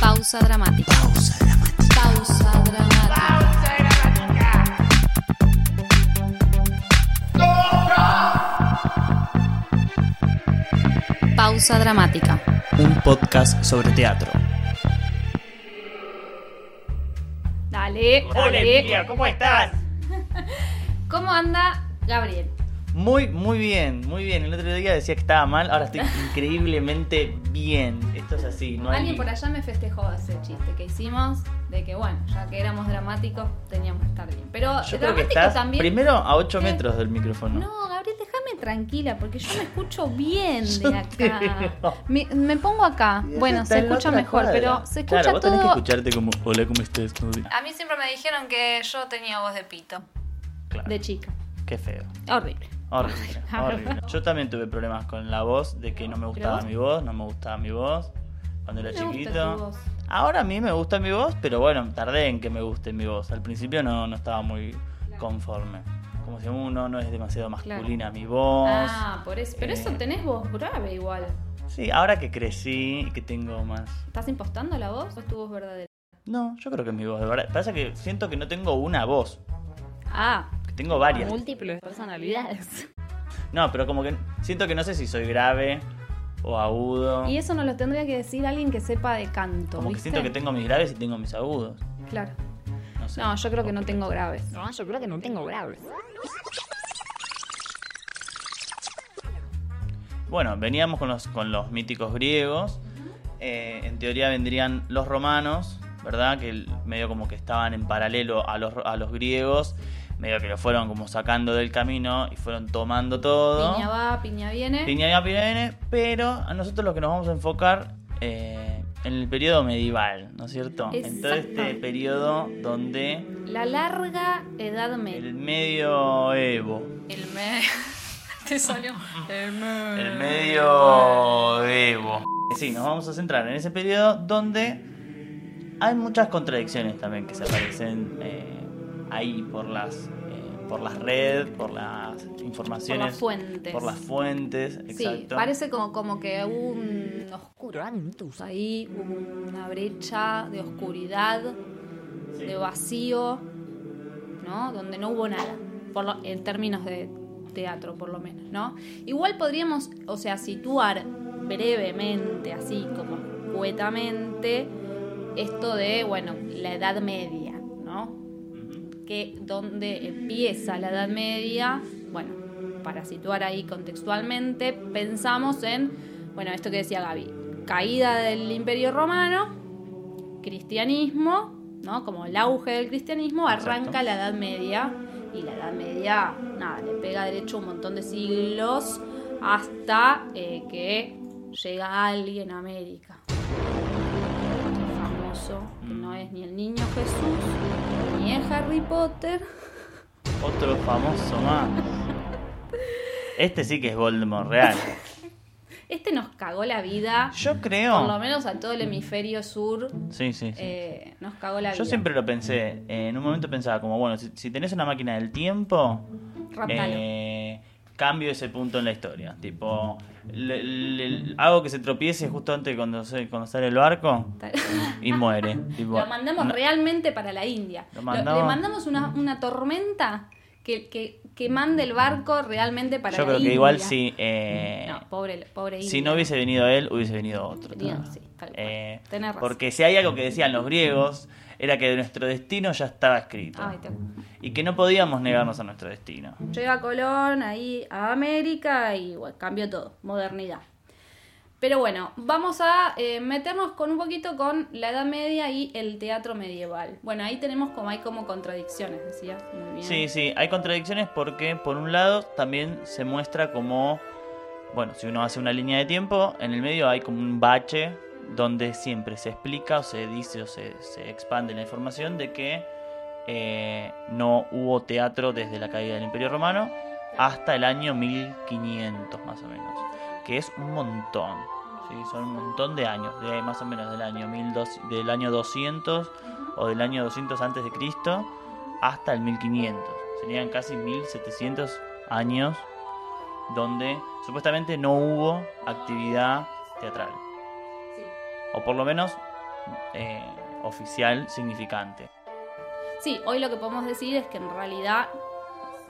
Pausa dramática. Pausa dramática. Pausa dramática. Pausa dramática. Un podcast sobre teatro. Dale, Hola dale. Emilia, ¿cómo estás? ¿Cómo anda Gabriel? Muy, muy bien, muy bien. El otro día decía que estaba mal, ahora estoy increíblemente bien. Esto es así, no hay... Alguien por allá me festejó ese chiste que hicimos de que, bueno, ya que éramos dramáticos, teníamos que estar bien. Pero Yo creo que dramático estás también. primero a 8 ¿Qué? metros del micrófono. No, Gabriel, déjame tranquila, porque yo me escucho bien de acá. Me, me pongo acá. Bueno, se escucha mejor, cuadra. pero se escucha Claro, vos tenés que todo. escucharte como, hola, ¿cómo estás? ¿Cómo te-?" A mí siempre me dijeron que yo tenía voz de pito, Claro, de chica. qué feo. Horrible. Horrible, horrible. Yo también tuve problemas con la voz, de que no me gustaba mi voz, no me gustaba mi voz cuando era chiquito. voz. Ahora a mí me gusta mi voz, pero bueno, tardé en que me guste mi voz. Al principio no, no estaba muy conforme. Como si uno no es demasiado masculina mi voz. Ah, por eso. Pero Eh, eso tenés voz grave igual. Sí, ahora que crecí y que tengo más... ¿Estás impostando la voz o es tu voz verdadera? No, yo creo que es mi voz, de verdad. Pasa que siento que no tengo una voz, Ah, que tengo varias. múltiples personalidades. No, pero como que siento que no sé si soy grave o agudo. Y eso nos lo tendría que decir alguien que sepa de canto. Como que siento que tengo mis graves y tengo mis agudos. Claro. No sé. No, yo creo que no tengo graves. No, yo creo que no tengo graves. Bueno, veníamos con los, con los míticos griegos. Eh, en teoría vendrían los romanos, ¿verdad? Que medio como que estaban en paralelo a los, a los griegos. Medio que lo fueron como sacando del camino y fueron tomando todo. Piña va, piña viene. Piña va, piña viene, pero a nosotros lo que nos vamos a enfocar eh, en el periodo medieval, ¿no es cierto? En todo este periodo donde La larga edad media. el medioevo, El me... Te salió. El me... el medioevo. Sí, nos vamos a centrar en ese periodo donde hay muchas contradicciones también que se aparecen eh, ahí por las eh, por las redes, por las informaciones, Por las fuentes. por las fuentes, Sí, exacto. parece como, como que hubo un oscurantus ahí, una brecha de oscuridad, de vacío, ¿no? Donde no hubo nada, por lo- en términos de teatro por lo menos, ¿no? Igual podríamos, o sea, situar brevemente, así como poetamente, esto de, bueno, la Edad Media. Que donde empieza la Edad Media, bueno, para situar ahí contextualmente, pensamos en, bueno, esto que decía Gaby, caída del Imperio Romano, cristianismo, ¿no? Como el auge del cristianismo, arranca Exacto. la Edad Media y la Edad Media, nada, le pega derecho un montón de siglos hasta eh, que llega alguien a América. Famoso, que no es ni el niño Jesús, ni es Harry Potter. Otro famoso más. Este sí que es Voldemort real. Este nos cagó la vida, Yo por lo creo. menos a todo el hemisferio sur, Sí, sí, sí. eh, nos cagó la vida. Yo siempre lo pensé. eh, en un momento pensaba como, bueno, si, si tenés una máquina del tiempo, Raptalo. eh, cambio ese punto en la historia. Tipo, le- le- hago que se tropiece justo antes de cuando, cuando sale el barco y muere. Tipo, Lo mandamos no- realmente para la India. Lo Lo- mandamos- le mandamos una, una tormenta que, que, que mande el barco realmente para Yo la creo India. que igual si, eh, No, pobre, pobre India. si no hubiese venido él, hubiese venido otro. Sí, tal cual. Eh, Tenés razón. porque si hay algo que decían los griegos, era que nuestro destino ya estaba escrito. Ay, te- Y que no podíamos negarnos a nuestro destino. Llega Colón ahí a América y bueno, cambió todo, modernidad. Pero bueno, vamos a eh, meternos con un poquito con la Edad Media y el teatro medieval. Bueno, ahí tenemos como hay como contradicciones, decía. Muy bien. Sí, sí, hay contradicciones porque por un lado también se muestra como, bueno, si uno hace una línea de tiempo, en el medio hay como un bache donde siempre se explica o se dice o se, se expande la información de que eh, no hubo teatro desde la caída del Imperio Romano hasta el año 1500 más o menos, que es un montón. ¿sí? Son un montón de años, de más o menos del año 1200, del año 200 o del año 200 antes de Cristo hasta el 1500. Serían casi 1700 años donde supuestamente no hubo actividad teatral. O por lo menos eh, oficial significante. Sí, hoy lo que podemos decir es que en realidad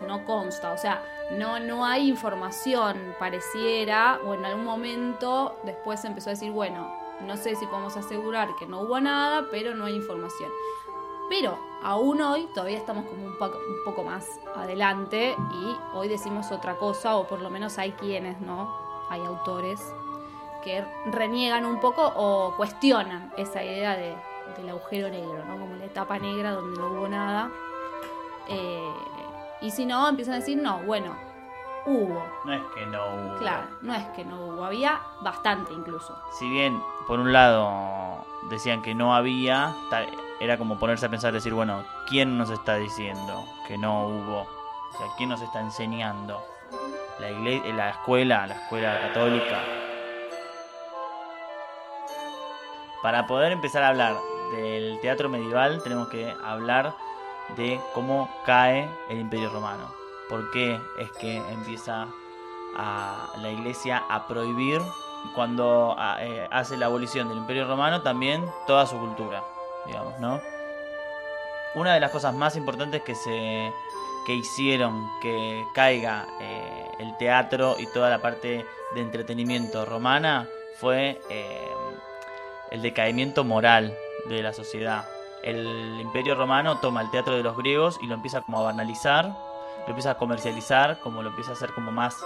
no consta, o sea, no, no hay información, pareciera, o en algún momento después empezó a decir, bueno, no sé si podemos asegurar que no hubo nada, pero no hay información. Pero aún hoy todavía estamos como un poco, un poco más adelante y hoy decimos otra cosa, o por lo menos hay quienes, ¿no? Hay autores que reniegan un poco o cuestionan esa idea de, del agujero negro, ¿no? Como la etapa negra donde no hubo nada. Eh, y si no, empiezan a decir, no, bueno, hubo. No es que no hubo. Claro, no es que no hubo, había bastante incluso. Si bien, por un lado, decían que no había, era como ponerse a pensar, decir, bueno, ¿quién nos está diciendo que no hubo? O sea, ¿quién nos está enseñando? La, iglesia, la escuela, la escuela católica. Para poder empezar a hablar del teatro medieval, tenemos que hablar de cómo cae el Imperio Romano. ¿Por qué es que empieza la iglesia a prohibir cuando eh, hace la abolición del Imperio Romano también toda su cultura, digamos, ¿no? Una de las cosas más importantes que se que hicieron que caiga eh, el teatro y toda la parte de entretenimiento romana fue eh, el decaimiento moral de la sociedad el imperio romano toma el teatro de los griegos y lo empieza como a banalizar, lo empieza a comercializar, como lo empieza a hacer como más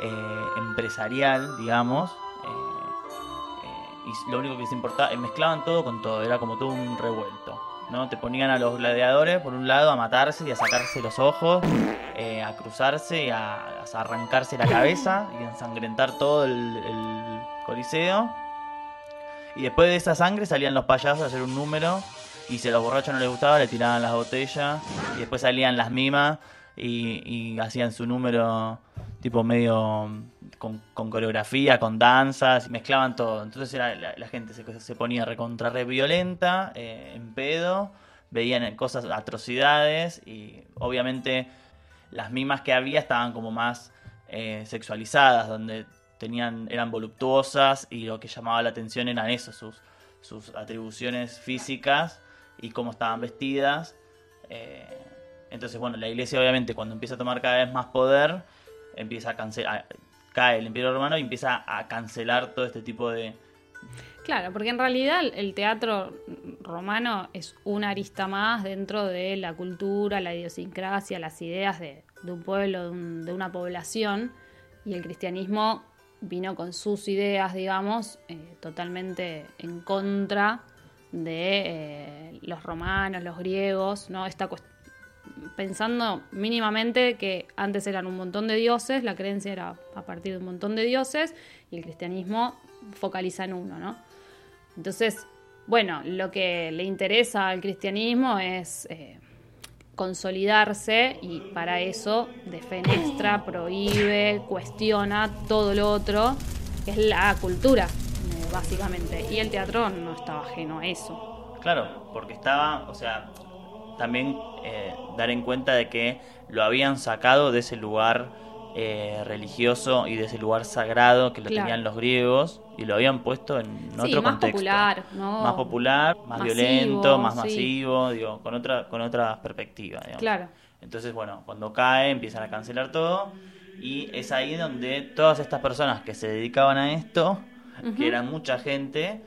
eh, empresarial, digamos. Eh, eh, y lo único que les importaba, mezclaban todo con todo, era como todo un revuelto. ¿no? Te ponían a los gladiadores, por un lado, a matarse y a sacarse los ojos, a cruzarse y a, arrancarse la cabeza y a ensangrentar todo el coliseo. Y después de esa sangre salían los payasos a hacer un número y si a los borrachos no les gustaba le tiraban las botellas y después salían las mimas y, hacían su número tipo medio con, coreografía, con danzas, mezclaban todo. Entonces la, gente se, se, ponía recontra re violenta, eh, en pedo, veían cosas, atrocidades y obviamente las mimas que había estaban como más eh, sexualizadas, donde tenían, eran voluptuosas y lo que llamaba la atención eran eso, sus, sus atribuciones físicas y cómo estaban vestidas. Eh, entonces, bueno, la iglesia obviamente cuando empieza a tomar cada vez más poder, empieza a cancelar, cae el imperio romano y empieza a cancelar todo este tipo de... Claro, porque en realidad el teatro romano es una arista más dentro de la cultura, la idiosincrasia, las ideas de, un pueblo, de, una población, y el cristianismo vino con sus ideas, digamos, eh, totalmente en contra de eh, los romanos, los griegos, ¿no? Está pensando mínimamente que antes eran un montón de dioses, la creencia era a partir de un montón de dioses y el cristianismo focaliza en uno, ¿no? Entonces, bueno, lo que le interesa al cristianismo es eh, consolidarse y para eso defenestra, prohíbe, cuestiona todo lo otro, que es la cultura, básicamente. Y el teatro no estaba ajeno a eso. Claro, porque estaba, o sea, también eh, dar en cuenta de que lo habían sacado de ese lugar eh, religioso y de ese lugar sagrado que lo tenían los griegos y lo habían puesto en otro más contexto. Popular, ¿no? Más popular, más violento, más masivo, digo, con otra, con otra perspectiva. Claro. Entonces, bueno, cuando cae empiezan a cancelar todo y es ahí donde todas estas personas que se dedicaban a esto que eran mucha gente,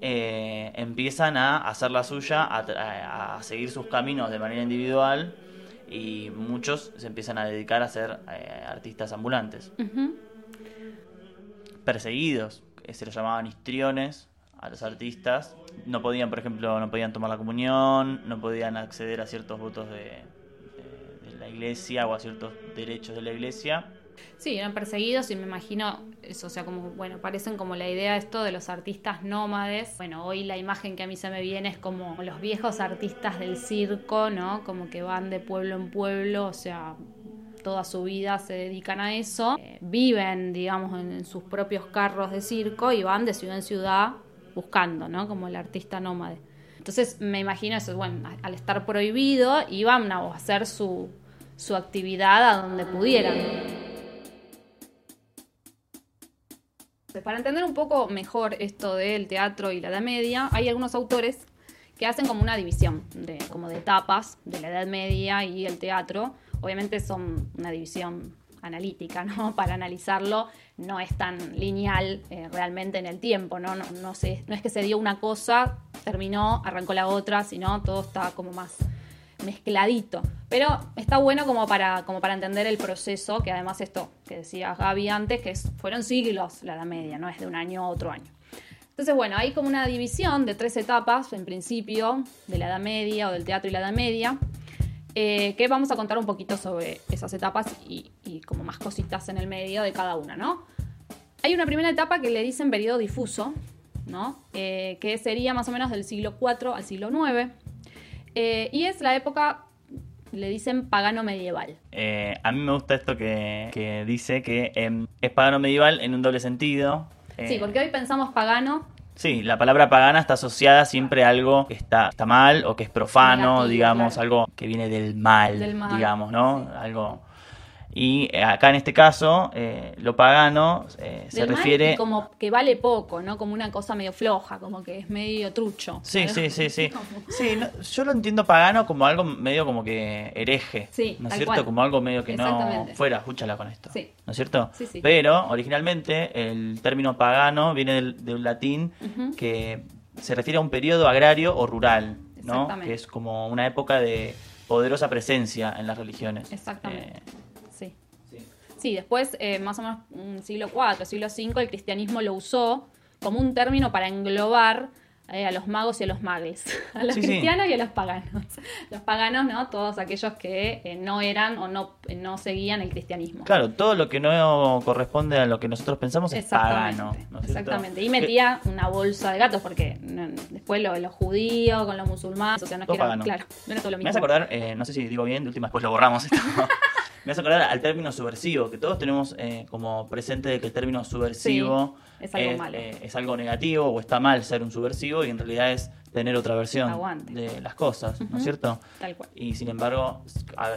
eh, empiezan a hacer la suya, a, seguir sus caminos de manera individual y muchos se empiezan a dedicar a ser eh, artistas ambulantes. Perseguidos, se los llamaban histriones a los artistas. No podían, por ejemplo, no podían tomar la comunión, no podían acceder a ciertos votos de la iglesia o a ciertos derechos de la iglesia Sí, eran perseguidos y me imagino eso, o sea, como, bueno, parecen como la idea de esto de los artistas nómades. Bueno, hoy la imagen que a mí se me viene es como los viejos artistas del circo, ¿no? Como que van de pueblo en pueblo, o sea, toda su vida se dedican a eso. Eh, viven, digamos, en, sus propios carros de circo y van de ciudad en ciudad buscando, ¿no? Como el artista nómade. Entonces me imagino eso, bueno, al estar prohibido, iban a hacer su, su actividad a donde pudieran. Para entender un poco mejor esto del teatro y la Edad Media, hay algunos autores que hacen como una división de, como de etapas de la Edad Media y el teatro. Obviamente son una división analítica, ¿no? Para analizarlo no es tan lineal eh, realmente en el tiempo, ¿no? No, no, no es que se dio una cosa, terminó, arrancó la otra, sino todo está como más mezcladito. Pero está bueno como para, como para entender el proceso, que además esto que decía Gaby antes, que fueron siglos la Edad Media, no es de un año a otro año. Entonces, bueno, hay como una división de tres etapas, en principio, de la Edad Media o del teatro y la Edad Media, eh, que vamos a contar un poquito sobre esas etapas y, como más cositas en el medio de cada una, ¿no? Hay una primera etapa que le dicen periodo difuso, ¿no? Eh, que sería más o menos del siglo IV al siglo IX, eh, y es la época le dicen pagano medieval. a mí me gusta esto que, dice que em, es pagano medieval en un doble sentido, sí, porque hoy pensamos pagano. Sí, la palabra pagana está asociada siempre a algo que está, está mal o que es profano, digamos, algo que viene del mal, del mal digamos, ¿no? Algo y eh, acá en este caso, eh, lo pagano eh, se refiere... como que vale poco, ¿no? Como una cosa medio floja, como que es medio trucho. Sí, sí, sí, sí. sí yo lo entiendo pagano como algo medio como que hereje. Sí, ¿No es cierto? Como algo medio que no... Fuera, escúchala con esto. Sí. ¿No es cierto? Sí, sí. Pero originalmente el término pagano viene del, latín que se refiere a un periodo agrario o rural, ¿no? Que es como una época de poderosa presencia en las religiones. Exactamente. Sí, después, eh, más o menos un siglo IV, siglo V, el cristianismo lo usó como un término para englobar eh, a los magos y a los magles, a los cristianos y a los paganos. Los paganos, ¿no? Todos aquellos que eh, no eran o no, no seguían el cristianismo. Claro, todo lo que no corresponde a lo que nosotros pensamos es pagano. exactamente. Y metía una bolsa de gatos porque después lo, los judíos con los musulmanes, o sea, no claro, no era todo lo mismo. Me vas a acordar, no sé si digo bien, de última después lo borramos esto. Me hace acordar al término subversivo, que todos tenemos eh, como presente de que el término subversivo es, algo malo. Eh, es algo negativo o está mal ser un subversivo y en realidad es tener otra versión de las cosas, ¿no es cierto? Tal cual. Y sin embargo,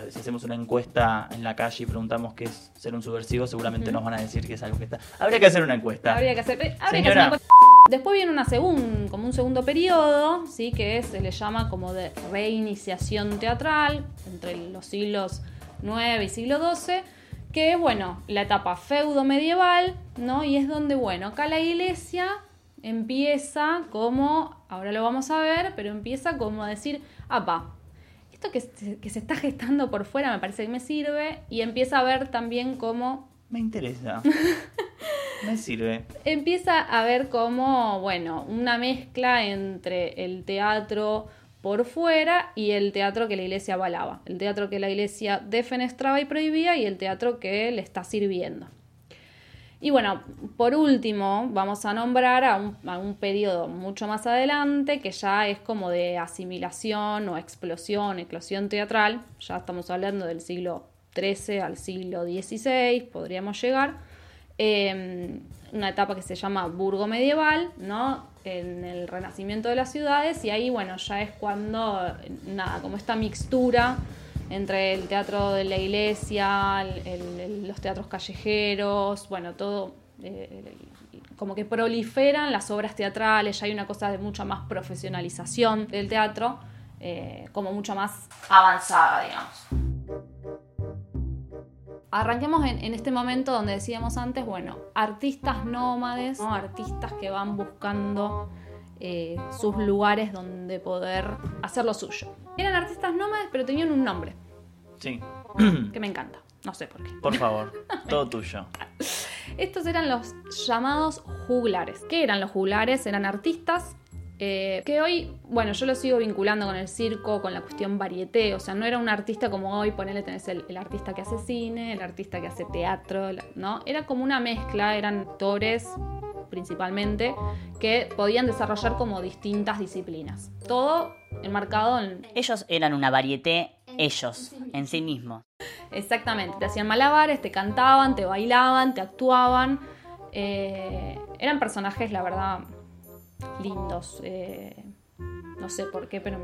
si hacemos una encuesta en la calle y preguntamos qué es ser un subversivo, seguramente nos van a decir que es algo que está. Habría que hacer una encuesta. Habría que hacer, habría que hacer una encuesta. Después viene una segunda, como un segundo periodo, ¿sí? que se le llama como de reiniciación teatral entre los siglos 9 y siglo XII, que es, bueno, la etapa feudo medieval, ¿no? Y es donde, bueno, acá la iglesia empieza como, ahora lo vamos a ver, pero empieza como a decir, apa, esto que se, que se está gestando por fuera me parece que me sirve, y empieza a ver también cómo... Me interesa. me sirve. Empieza a ver como, bueno, una mezcla entre el teatro por fuera y el teatro que la iglesia avalaba, el teatro que la iglesia defenestraba y prohibía y el teatro que le está sirviendo. Y bueno, por último, vamos a nombrar a un, periodo mucho más adelante que ya es como de asimilación o explosión, eclosión teatral. Ya estamos hablando del siglo XIII al siglo XVI, podríamos llegar. Em, una etapa que se llama Burgo Medieval, ¿no? En el renacimiento de las ciudades y ahí, bueno, ya es cuando, nada, como esta mixtura entre el teatro de la iglesia, los teatros callejeros, bueno, todo, eh, como que proliferan las obras teatrales, ya hay una cosa de mucha más profesionalización del teatro, eh, como mucho más avanzada, digamos. Arranquemos en, este momento donde decíamos antes, bueno, artistas nómades, artistas que van buscando eh, sus lugares donde poder hacer lo suyo. Eran artistas nómades, pero tenían un nombre. Sí. que me encanta. No sé por qué. Por favor, todo tuyo. Estos eran los llamados juglares. ¿Qué eran los juglares? Eran artistas eh, que hoy, bueno, yo lo sigo vinculando con el circo, con la cuestión varieté, o sea, no era un artista como hoy, ponele, tenés el, artista que hace cine, el artista que hace teatro, ¿no? Era como una mezcla, eran actores principalmente, que podían desarrollar como distintas disciplinas. Todo enmarcado en... Ellos eran una varieté, ellos, en sí mismos. Exactamente, te hacían malabares, te cantaban, te bailaban, te actuaban. Eh, eran personajes, la verdad, lindos. Eh, no sé por qué, pero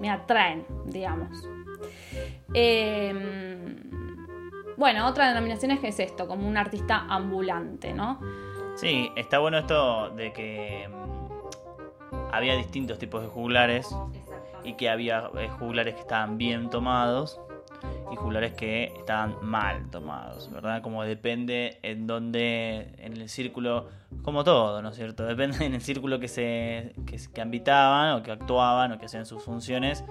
me, atraen, digamos. Em, bueno, otra denominación es que es esto, como un artista ambulante, ¿no? Sí, está bueno esto de que mm, había distintos tipos de juglares y que había eh, juglares que estaban bien tomados y juglares que estaban mal tomados, ¿verdad? Como depende en dónde, en el círculo, como todo, ¿no es cierto? Depende en el círculo que se que, que habitaban o que actuaban o que hacían sus funciones,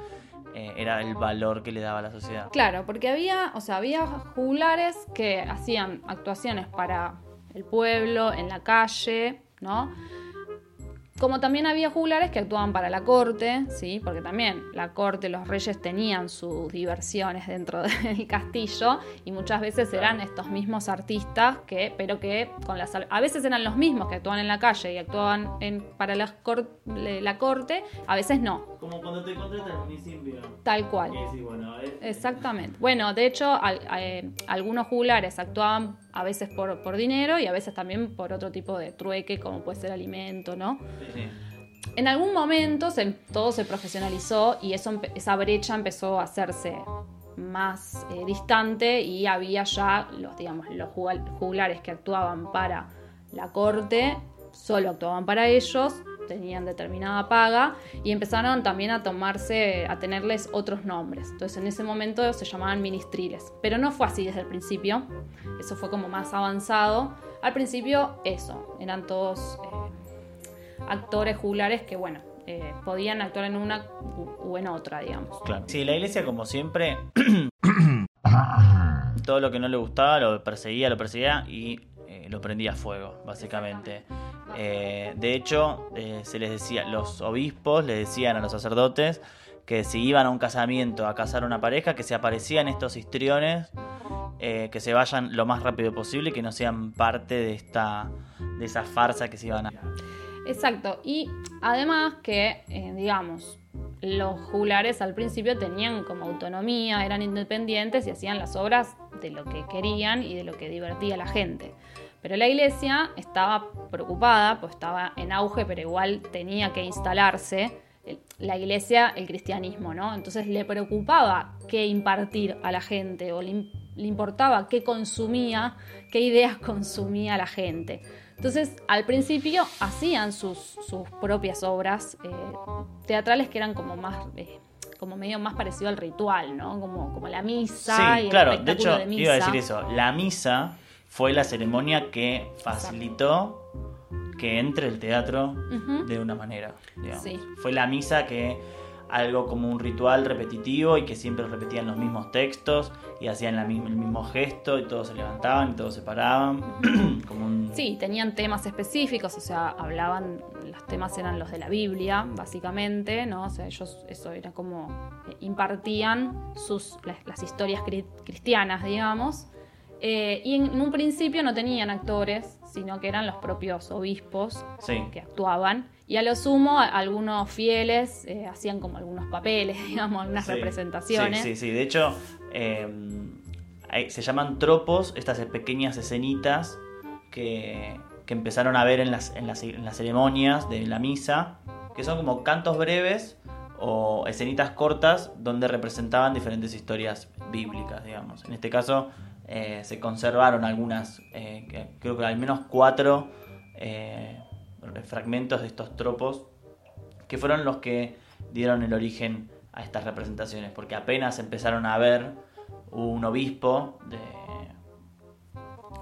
eh, era el valor que le daba a la sociedad. Claro, porque había, o sea, había juglares que hacían actuaciones para el pueblo, en la calle, ¿no? Como también había juglares que actuaban para la corte, ¿sí? porque también la corte, los reyes tenían sus diversiones dentro del castillo y muchas veces eran estos mismos artistas que, pero que con las a veces eran los mismos que actuaban en la calle y actuaban en, para la, cor- la corte, a veces no, Como cuando te contratan al municipio. tal cual. Exactamente. Bueno, de hecho, al- eh, algunos juglares actuaban a veces por, por dinero y a veces también por otro tipo de trueque, como puede ser alimento, ¿no? En algún momento se- todo se profesionalizó y eso, esa brecha empezó a hacerse más eh, distante y había ya los, digamos, los juglares que actuaban para la corte, solo actuaban para ellos, tenían determinada paga y empezaron también a tomarse, a tenerles otros nombres. Entonces en ese momento se llamaban ministriles, pero no fue así desde el principio, eso fue como más avanzado. Al principio eso, eran todos... eh, actores juglares que, bueno, eh, podían actuar en una u, u en otra, digamos. Claro. Sí, la iglesia, como siempre, todo lo que no le gustaba lo perseguía, lo perseguía y eh, lo prendía a fuego, básicamente. Eh, de hecho, eh, se les decía, los obispos le decían a los sacerdotes que si iban a un casamiento a casar una pareja, que se aparecían estos histriones, eh, que se vayan lo más rápido posible y que no sean parte de esta de esa farsa que se iban a. Exacto. Y además que, digamos, los juglares al principio tenían como autonomía, eran independientes y hacían las obras de lo que querían y de lo que divertía a la gente. Pero la iglesia estaba preocupada, pues estaba en auge, pero igual tenía que instalarse el- la iglesia, el cristianismo, ¿no? Entonces le preocupaba qué impartir a la gente o le, im- le importaba qué consumía, qué ideas consumía la gente. Entonces, al principio hacían sus, sus propias obras eh, teatrales que eran como más, eh, como medio más parecido al ritual, ¿no? Como, como la misa y Sí, el claro, de espectáculo hecho, de misa. iba a decir eso. La misa fue la ceremonia que facilitó que entre el teatro de una manera. Sí. Fue la misa que algo como un ritual repetitivo y que siempre repetían los mismos textos y hacían la misma- el mismo gesto y todos se levantaban y todos se paraban. como un... Sí, tenían temas específicos, o sea, hablaban, los temas eran los de la Biblia, básicamente, ¿no? O sea, ellos, eso era como, eh, impartían sus, las, las historias cri- cristianas, digamos. Eh, y en, un principio no tenían actores, sino que eran los propios obispos Sí. que actuaban. Y a lo sumo, a- algunos fieles eh, hacían como algunos papeles, digamos, algunas Sí. representaciones. Sí, sí, sí. De hecho, eh, hay- se llaman tropos estas pequeñas escenitas que, que empezaron a ver en las, en, las, en las ceremonias de la misa, que son como cantos breves o escenitas cortas donde representaban diferentes historias bíblicas, digamos. En este caso eh, se conservaron algunas, eh, que- creo que al menos cuatro eh, fragmentos de estos tropos que fueron los que dieron el origen a estas representaciones, porque apenas empezaron a ver un obispo de,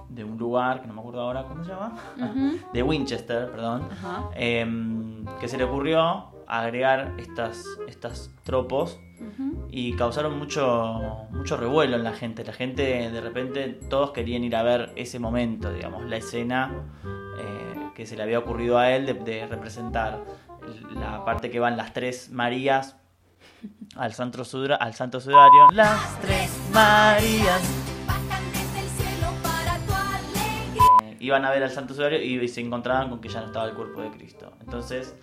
de un lugar, que no me acuerdo ahora cómo se llama, de Winchester, perdón, em, que se le ocurrió agregar estas, estas tropos y causaron mucho, mucho revuelo en la gente. La gente de repente todos querían ir a ver ese momento, digamos, la escena eh, que se le había ocurrido a él de, de representar la parte que van las tres Marías al santo, sudra- al santo sudario. Las tres Marías. Bajan desde el cielo para tu alegría. Eh, iban a ver al santo sudario y se encontraban con que ya no estaba el cuerpo de Cristo. Entonces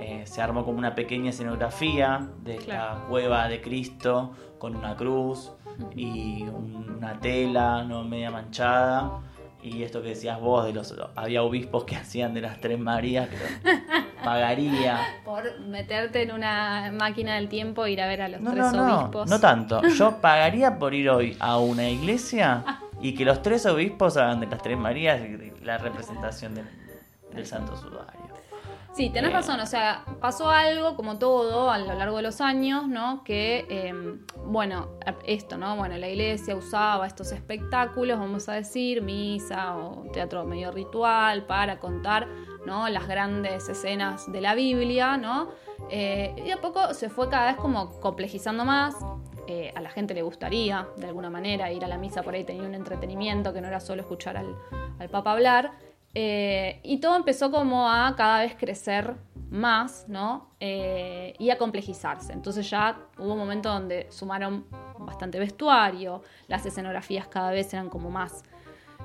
eh, se armó como una pequeña escenografía de Claro. cueva de Cristo con una cruz y un- una tela no media manchada. Y esto que decías vos de los había obispos que hacían de las tres Marías, que pagaría. Por meterte en una máquina del tiempo e ir a ver a los No, tres no, obispos. no tanto. Yo pagaría por ir hoy a una iglesia y que los tres obispos hagan de las tres Marías la representación de, del santo sudario. Sí, tenés Eh. razón, o sea, pasó algo como todo a lo largo de los años, ¿no? Que, eh, bueno, esto, ¿no? Bueno, la iglesia usaba estos espectáculos, vamos a decir, misa o teatro medio ritual para contar, ¿no? Las grandes escenas de la Biblia, ¿no? Eh, y a poco se fue cada vez como complejizando más. Eh, a la gente le gustaría, de alguna manera, ir a la misa por ahí tenía un entretenimiento que no era solo escuchar al, al Papa hablar. Eh, y todo empezó como a cada vez crecer más, ¿no? Eh, y a complejizarse. Entonces ya hubo un momento donde sumaron bastante vestuario, las escenografías cada vez eran como más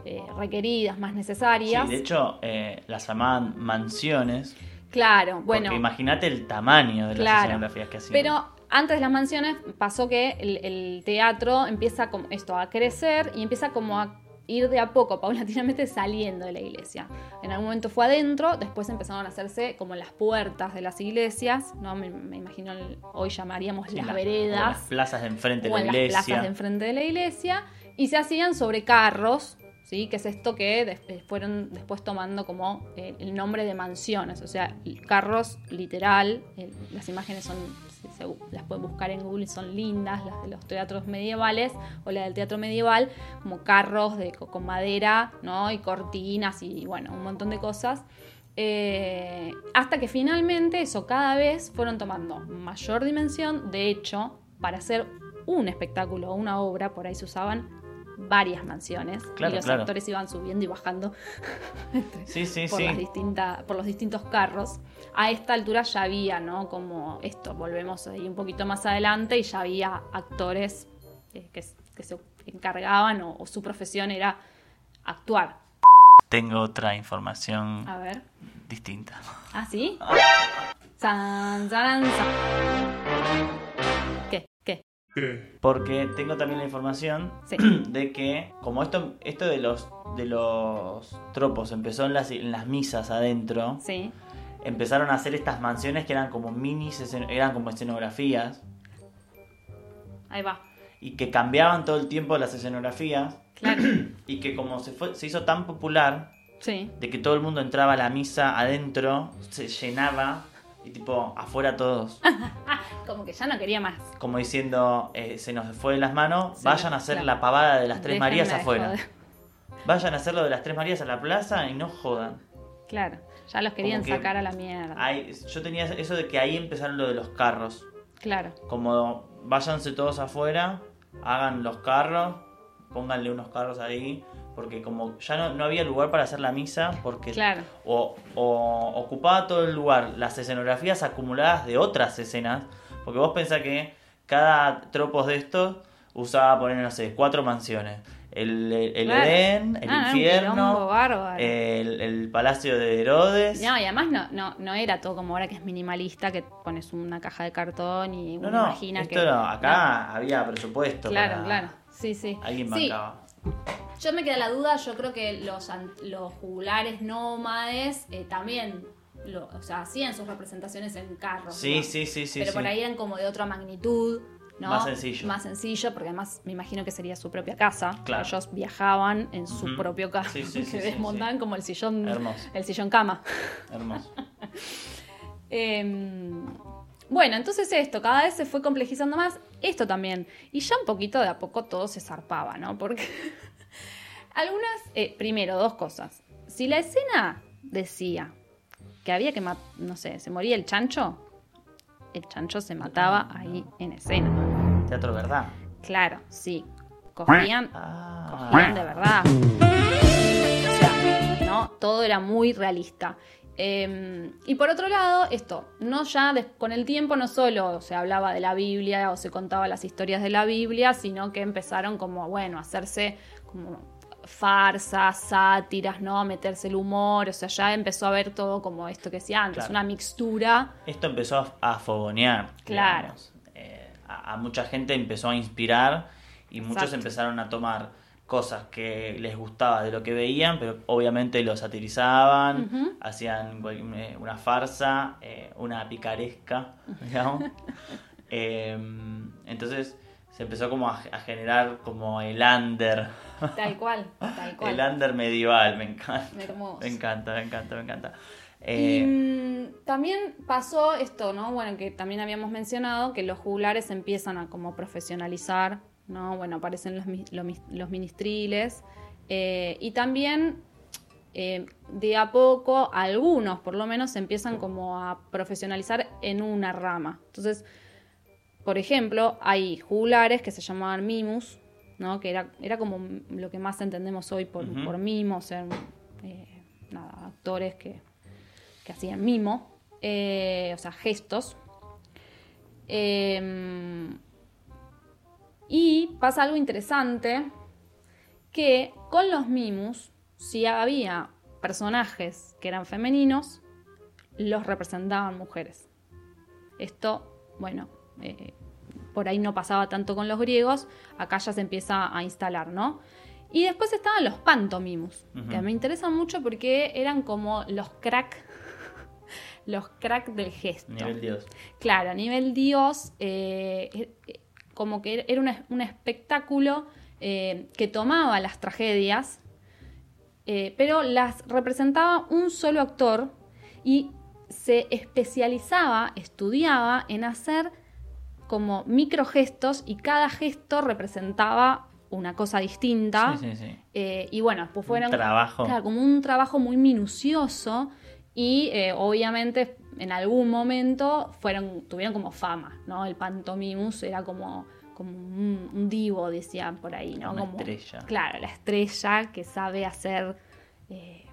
eh, requeridas, más necesarias. Sí, de hecho, las llamaban mansiones. claro, bueno. Porque imagínate el tamaño de las Claro. escenografías que hacían. Pero antes de las mansiones pasó que el, el teatro empieza como esto a crecer y empieza como a ir de a poco, paulatinamente saliendo de la iglesia. En algún momento fue adentro, después empezaron a hacerse como las puertas de las iglesias, ¿no? Me, me imagino el- hoy llamaríamos Sí, las o veredas las plazas de enfrente de la en las iglesia. plazas de enfrente de la iglesia y se hacían sobre carros, ¿sí? que es esto que des- eh, fueron después tomando como eh, el nombre de mansiones, o sea, carros literal, eh, las imágenes son, las pueden buscar en Google, son lindas, las de los teatros medievales o la del teatro medieval, como carros con madera. Y cortinas y bueno, un montón de cosas. Eh, hasta que finalmente eso cada vez fueron tomando mayor dimensión. De hecho, para hacer un espectáculo o una obra, por ahí se usaban varias mansiones Claro, y los claro. actores iban subiendo y bajando Sí, sí, por, sí. las distintas, por los distintos carros. A esta altura ya había, ¿no? Como esto, volvemos ahí un poquito más adelante y ya había actores eh, que, que se encargaban o, o su profesión era actuar. Tengo otra información A ver. distinta. ¿Ah, sí? San, san, san. Porque tengo también la información Sí. de que como esto esto de los de los tropos empezó en las, en las misas adentro, Sí. empezaron a hacer estas mansiones que eran como mini eran como escenografías Ahí va. y que cambiaban todo el tiempo las escenografías Claro. y que como se fue se hizo tan popular Sí. de que todo el mundo entraba a la misa adentro, se llenaba y tipo afuera todos, Como que ya no quería más. como diciendo eh, se nos fue de las manos, Sí, vayan a hacer claro. la pavada de las tres Déjenme Marías afuera. joder. Vayan a hacer lo de las tres Marías a la plaza y no jodan. Claro. Ya los querían que sacar a la mierda. Ahí- yo tenía eso de que ahí empezaron lo de los carros. Claro. Como váyanse todos afuera, hagan los carros, pónganle unos carros ahí, porque como ya no, no había lugar para hacer la misa, porque Claro. o, o ocupaba todo el lugar las escenografías acumuladas de otras escenas, porque vos pensás que cada tropos de estos usaba poner, no sé, cuatro mansiones. El, el, el Claro. Edén, el Ah, infierno, el, el palacio de Herodes. No, y además no, no, no era todo como ahora que es minimalista, que pones una caja de cartón y No, uno no, imagina esto que. no, acá había presupuesto. Claro, para- claro. Sí, sí. Alguien Sí, bancaba. Yo me queda la duda, yo creo que los, los jugulares nómades eh, también lo, o sea, hacían sus representaciones en carros. Sí, ¿no? sí, sí, sí. Pero sí. por ahí eran como de otra magnitud. ¿no? Más sencillo. Más sencillo, porque además me imagino que sería su propia casa. Claro. Ellos viajaban en su propio carro, Sí, sí, que desmontaban como el sillón, Hermoso. el sillón cama. Hermoso. Eh, bueno, entonces esto, cada vez se fue complejizando más. Esto también. Y ya un poquito de a poco todo se zarpaba, ¿no? Porque algunas, eh, primero, dos cosas. Si la escena decía que había que matar, no sé, se moría el chancho, el chancho se mataba ahí en escena. Teatro verdad. Claro, sí. Cogían, Ah. cogían de verdad. O sea, ¿no? Todo era muy realista. Eh, y por otro lado, esto, no ya des- con el tiempo no solo se hablaba de la Biblia o se contaba las historias de la Biblia, sino que empezaron como, bueno, a hacerse como farsas, sátiras, ¿no? A meterse el humor, o sea, ya empezó a ver todo como esto que decía antes, Claro. una mixtura. Esto empezó a, fogonear. Claro. Eh, a, a mucha gente empezó a inspirar y muchos Exacto. empezaron a tomar cosas que les gustaba de lo que veían, pero obviamente lo satirizaban, hacían una farsa, eh, una picaresca, digamos. Eh, entonces se empezó como a, a generar como el under, Tal cual, tal cual. el under medieval, me encanta. Hermoso. Me encanta, me encanta, me encanta. Eh, mm, también pasó esto, ¿no? Bueno, que también habíamos mencionado que los juglares empiezan a como profesionalizar, ¿no? Bueno, aparecen los, los, ministriles. eh, y también eh, de a poco, algunos por lo menos, se empiezan como a profesionalizar en una rama. Entonces, por ejemplo, hay juglares que se llamaban mimus, ¿no? Que era, era como lo que más entendemos hoy por, Ujú. por mimos, eran eh, nada, actores que, que hacían mimo, eh, o sea, gestos. Y pasa algo interesante, que con los mimus, si había personajes que eran femeninos, los representaban mujeres. Esto, bueno, eh, por ahí no pasaba tanto con los griegos, acá ya se empieza a instalar, ¿no? Y después estaban los pantomimus, que Ujú. me interesan mucho porque eran como los crack, los crack del gesto. nivel Dios. Claro, a nivel Dios, eh, eh, como que era un espectáculo eh, que tomaba las tragedias, eh, pero las representaba un solo actor y se especializaba, estudiaba en hacer como microgestos y cada gesto representaba una cosa distinta. Sí, sí, sí. Eh, y bueno, pues fueron trabajo. claro, como un trabajo muy minucioso y eh, obviamente en algún momento fueron tuvieron como fama, ¿no? El pantomimus era como como un, un divo decían por ahí, ¿no? Una como, estrella. Claro, la estrella que sabe hacer eh,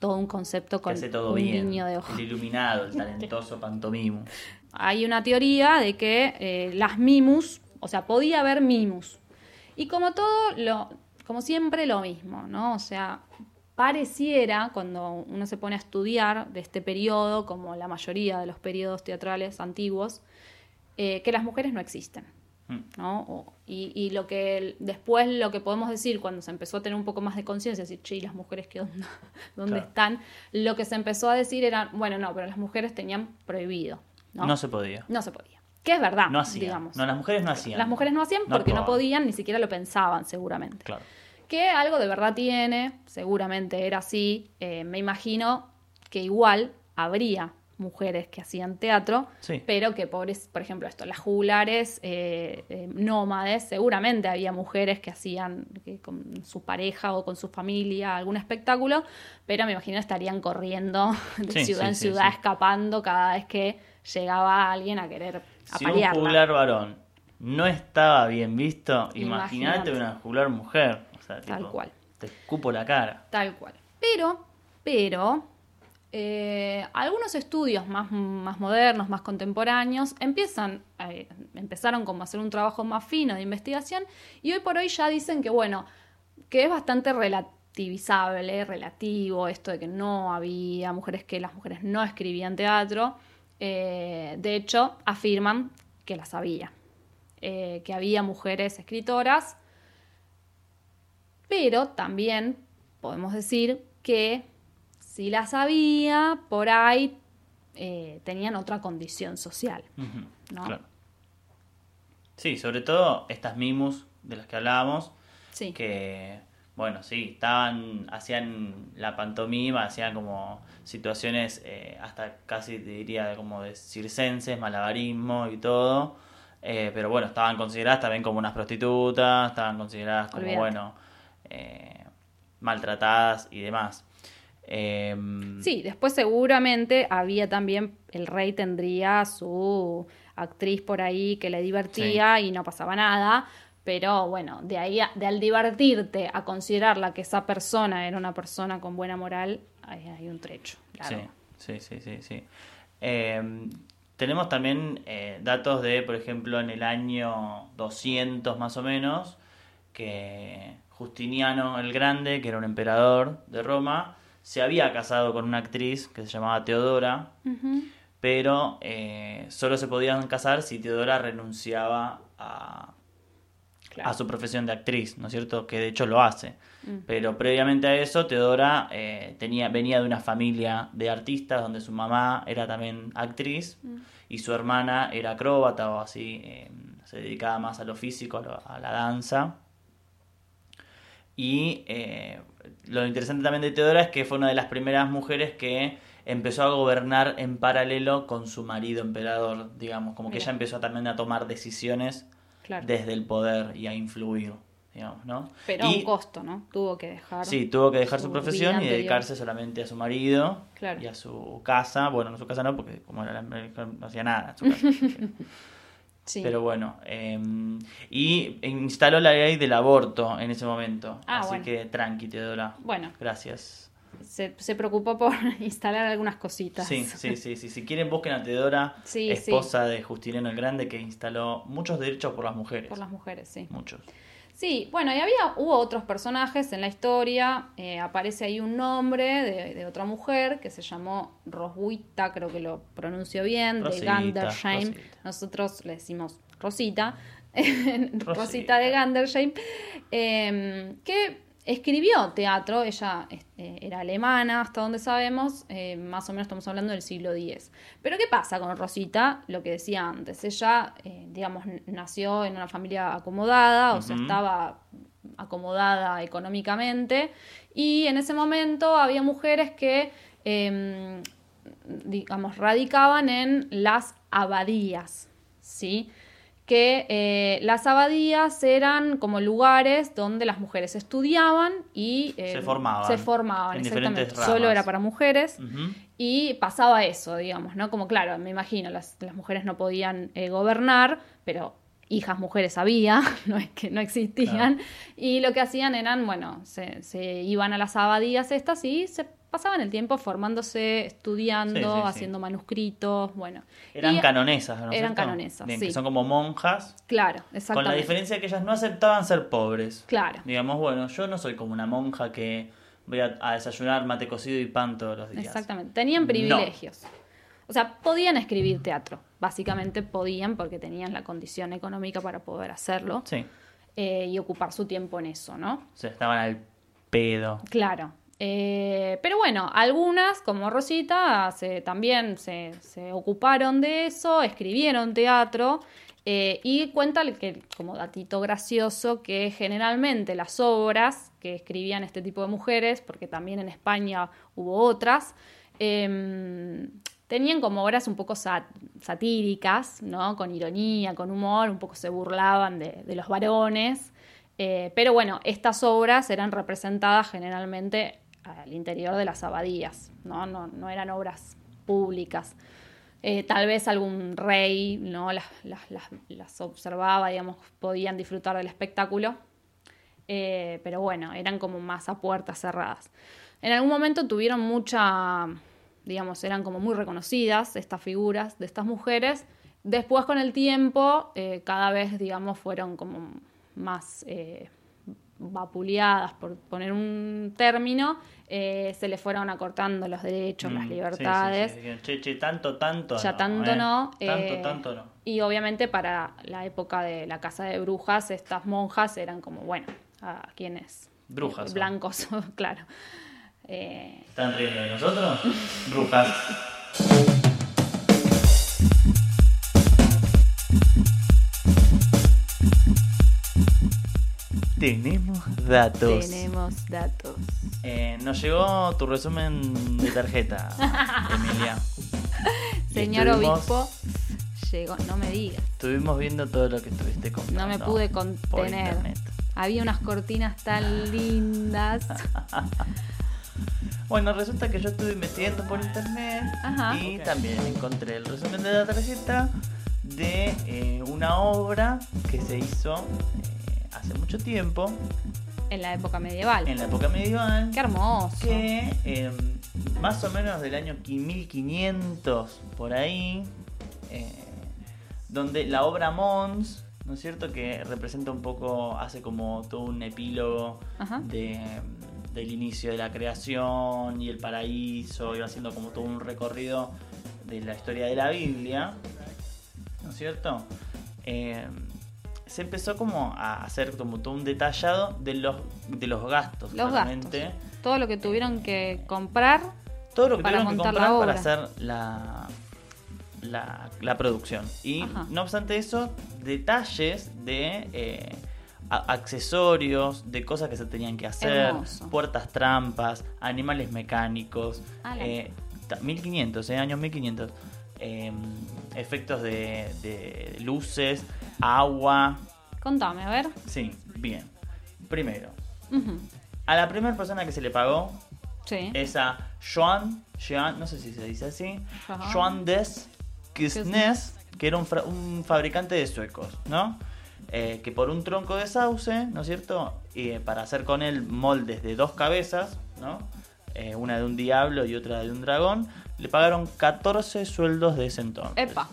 todo un concepto Que con hace todo un bien. guiño de ojo. El iluminado, el talentoso pantomimo. Hay una teoría de que eh, las mimus, o sea, podía haber mimus. Y como todo, lo, como siempre, lo mismo, ¿no? O sea, pareciera, cuando uno se pone a estudiar de este periodo, como la mayoría de los periodos teatrales antiguos, eh, que las mujeres no existen. Mm. ¿no? O- y, y lo que después lo que podemos decir cuando se empezó a tener un poco más de conciencia, decir, che, ¿y las mujeres qué onda? ¿Dónde Claro. están? Lo que se empezó a decir era, bueno, no, pero las mujeres tenían prohibido. No, No, se podía. No se podía. Que es verdad, No hacían. digamos. No, las mujeres no hacían. Las mujeres no hacían No porque no actuaban. podían, ni siquiera lo pensaban, seguramente. Claro. Que algo de verdad tiene, seguramente era así. eh, me imagino que igual habría mujeres que hacían teatro, Sí. pero que pobres, por ejemplo, esto, las jugulares eh, eh, nómades, seguramente había mujeres que hacían que con su pareja o con su familia algún espectáculo, pero me imagino estarían corriendo de Sí, ciudad sí, en ciudad, escapando cada vez que llegaba alguien a querer Si un apalearla. juglar varón no estaba bien visto, imagínate una juglar mujer. O sea, Tal tipo, cual. Te escupo la cara. Tal cual. Pero, pero, eh, algunos estudios más, más modernos, más contemporáneos, empiezan, eh, empezaron como a hacer un trabajo más fino de investigación y hoy por hoy ya dicen que, bueno, que es bastante relativizable, relativo, esto de que no había mujeres, que las mujeres no escribían teatro. Eh, de hecho, afirman que las había, eh, que había mujeres escritoras, pero también podemos decir que si las había, por ahí eh, tenían otra condición social. Claro. Sí, sobre todo estas mimus de las que hablábamos, Sí, que, bueno, sí, estaban, hacían la pantomima, hacían como situaciones eh, hasta casi te diría como de circenses, malabarismo y todo. eh, pero bueno, estaban consideradas también como unas prostitutas, estaban consideradas como, Olvídate. bueno, eh, maltratadas y demás. Em, Sí, después seguramente había también, el rey tendría su actriz por ahí que le divertía y no pasaba nada, pero bueno, de ahí, a- de al divertirte a considerarla que esa persona era una persona con buena moral, hay, hay un trecho. largo. Sí, sí, sí, sí. sí. Eh, tenemos también eh, datos de, por ejemplo, en el año 200 más o menos, que Justiniano el Grande, que era un emperador de Roma, se había casado con una actriz que se llamaba Teodora, pero eh, solo se podían casar si Teodora renunciaba a, Claro. a su profesión de actriz, ¿no es cierto? Que de hecho lo hace. Mm. Pero previamente a eso, Teodora eh, tenía, venía de una familia de artistas donde su mamá era también actriz Mm. y su hermana era acróbata o así, eh, se dedicaba más a lo físico, a, lo- a la danza. Y eh, lo interesante también de Teodora es que fue una de las primeras mujeres que empezó a gobernar en paralelo con su marido emperador, digamos, como que ella empezó también a tomar decisiones Claro. desde el poder y a influir, digamos, ¿no? Pero a un costo, ¿no? Tuvo que dejar. Sí, tuvo que dejar su profesión y dedicarse solamente a su marido Claro. y a su casa. Bueno, no su casa no, porque como era la no hacía nada en su casa. Sí. Pero bueno, eh, y instaló la ley del aborto en ese momento. Ah, Así bueno. que tranqui, Teodora. Bueno, Gracias. se, se preocupó por instalar algunas cositas. Sí, sí, sí, sí. Si quieren, busquen a Teodora, Sí, esposa de Justiniano el Grande, que instaló muchos derechos por las mujeres. Por las mujeres, sí. Muchos. Sí, bueno, y había, hubo otros personajes en la historia. eh, aparece ahí un nombre de, de otra mujer que se llamó Roswitha, creo que lo pronuncio bien, Rosita, de Gandersheim. Rosita. Nosotros le decimos Rosita. Rosita, Rosita. de Gandersheim. eh, que escribió teatro. Ella eh, era alemana, hasta donde sabemos. eh, más o menos estamos hablando del siglo X. Pero ¿qué pasa con Rosita? Lo que decía antes. Ella, eh, digamos, nació en una familia acomodada, o sea, estaba acomodada económicamente. Y en ese momento había mujeres que, eh, digamos, radicaban en las abadías, ¿sí? Que eh, las abadías eran como lugares donde las mujeres estudiaban y eh, Se formaban se formaban, en exactamente. diferentes Solo era para mujeres. Y pasaba eso, digamos, ¿no? Como claro, me imagino, las, las mujeres no podían eh, gobernar, pero hijas mujeres había, no es que no existían. Y lo que hacían eran, bueno, se, se iban a las abadías estas y se pasaban el tiempo formándose, estudiando, Sí, sí, sí. haciendo manuscritos, bueno. Eran Y- canonesas, ¿no es eran canonesas, Bien, sí. que son como monjas, Claro, con exactamente. la diferencia que ellas no aceptaban ser pobres. Claro, Digamos, bueno, yo no soy como una monja que voy a, a desayunar mate cocido y pan todos los días. exactamente. Tenían No. privilegios. O sea, podían escribir teatro. Básicamente podían porque tenían la condición económica para poder hacerlo. Sí, eh, y ocupar su tiempo en eso, ¿no? o sea, estaban al pedo. Claro. Eh, pero bueno, algunas, como Rosita, también se, ocuparon de eso, escribieron teatro. eh, y cuenta que, como datito gracioso, que generalmente las obras que escribían este tipo de mujeres, porque también en España hubo otras, em, tenían como obras un poco sat- satíricas, ¿no? Con ironía, con humor, un poco se burlaban de, de los varones. Eh, pero bueno, estas obras eran representadas generalmente al interior de las abadías, ¿no? No, no eran obras públicas. Eh, tal vez algún rey ¿no? las, las- las- observaba, digamos, podían disfrutar del espectáculo. Eh, pero bueno, eran como más a puertas cerradas. En algún momento tuvieron mucha, digamos, eran como muy reconocidas estas figuras de estas mujeres. Después con el tiempo, eh, cada vez, digamos, fueron como más vapuleadas, por poner un término, eh, se les fueron acortando los derechos, Mm, las sí, sí, libertades. sí, Che, che, tanto, tanto Ya no. tanto ¿eh? no. Tanto, eh, tanto no. Y obviamente para la época de la casa de brujas, estas monjas eran como, bueno, a quienes Brujas blancos, claro. ¿Están riendo de nosotros? Brujas. Tenemos datos. tenemos datos. Eh, nos llegó tu resumen de tarjeta, Emilia. Señor estuvimos- obispo, llegó, no me digas, Estuvimos viendo todo lo que estuviste comprando. no me pude por contener. internet. Había unas cortinas tan lindas. Bueno, resulta que yo estuve investigando por internet Ajá. y también encontré el resumen de la tarjeta de eh, una obra que se hizo hace mucho tiempo, En la época medieval. en la época medieval, Qué hermoso. que eh, más o menos del año 1500 por ahí, eh, donde la obra Mons, ¿no es cierto? Que representa un poco, hace como todo un epílogo de, del inicio de la creación y el paraíso, iba haciendo como todo un recorrido de la historia de la Biblia, ¿no es cierto? Eh, se empezó como a hacer como todo un detallado de los, de los gastos, Los claramente. gastos. Todo lo que tuvieron que comprar. Todo lo que Para tuvieron que comprar para hacer la, la, la producción. Y Ajá. no obstante eso, detalles de eh, accesorios, de cosas que se tenían que hacer, Hermoso. puertas trampas, animales mecánicos, eh, ta- 1500, eh, años 1500. eh, efectos de, de luces, agua. Contame, a ver. Sí, bien. Primero, a la primera persona que se le pagó Sí. es a Joan, Joan, no sé si se dice así, Ajá. Joan des Kisnes, que era un, fra- un fabricante de suecos, ¿no? Eh, que por un tronco de sauce, ¿no es cierto? Y eh, para hacer con él moldes de dos cabezas, ¿no? Eh, una de un diablo y otra de un dragón, le pagaron 14 sueldos de ese entonces. Epa,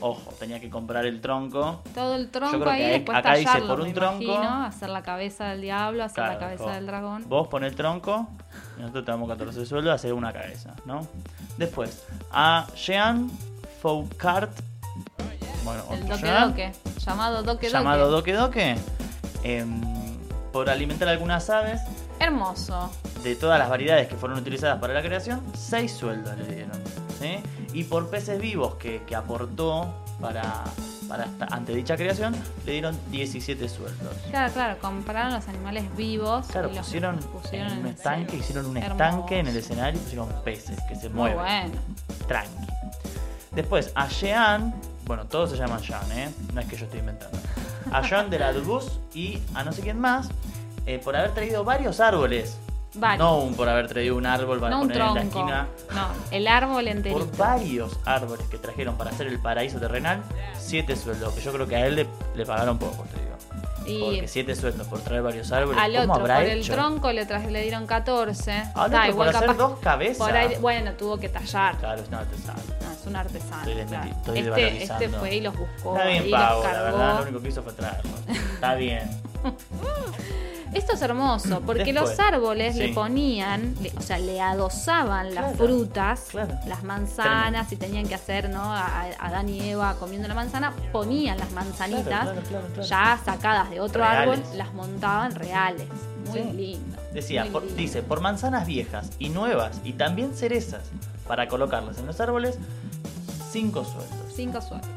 Ojo, tenía que comprar el tronco. todo el tronco creo ahí, que ahí- después acá dice por un tronco. imagino, hacer la cabeza del diablo, hacer la cabeza vos- del dragón. Vos pones el tronco, y nosotros te damos 14 sueldos, hacer una cabeza, ¿no? Después, a Jean Foucart, bueno, El doque doque, llamado doque llamado doque. Doque Doque, em, por alimentar algunas aves Hermoso. de todas las variedades que fueron utilizadas para la creación, 6 sueldos le dieron, ¿sí? Y por peces vivos que, que aportó para, para esta- ante dicha creación, le dieron 17 sueldos. Claro, claro, compararon los animales vivos Claro, y los pusieron, pusieron en un estanque, hicieron un Hermoso. estanque en el escenario y pusieron peces que se Muy mueven. bueno. Tranqui. Después, a Jean, bueno, todos se llaman Jean, ¿eh? No es que yo estoy inventando. A Jean de la Dubus y a no sé quién más, eh, por haber traído varios árboles. Varios. No un por haber traído un árbol para No un poner en la esquina. No, el árbol enterito. Por varios árboles que trajeron para hacer el paraíso terrenal, siete sueldos. Que yo creo que a él le, le pagaron poco, te digo. Y Porque siete sueldos por traer varios árboles. al ¿Cómo otro, por el tronco le, dieron 14. Al Está, otro igual por hacer dos cabezas. Por ahí, bueno, tuvo que tallar. Claro, es una artesana. No, es un artesano. Estoy claro. estoy este, este fue y los buscó. Está bien y pago, los la verdad. Lo único que hizo fue traerlo. Está bien. Esto es hermoso, porque Después, los árboles le ponían, le- o sea, le adosaban las Claro, frutas, claro. las manzanas, y tenían que hacer, ¿no? A, Adán y Eva comiendo la manzana, ponían las manzanitas claro. ya sacadas de otro Reales. árbol, las montaban reales. Muy Sí. lindo. Decía, muy por- lindo. dice, por manzanas viejas y nuevas y también cerezas para colocarlas en los árboles, cinco sueldos. Cinco sueldos.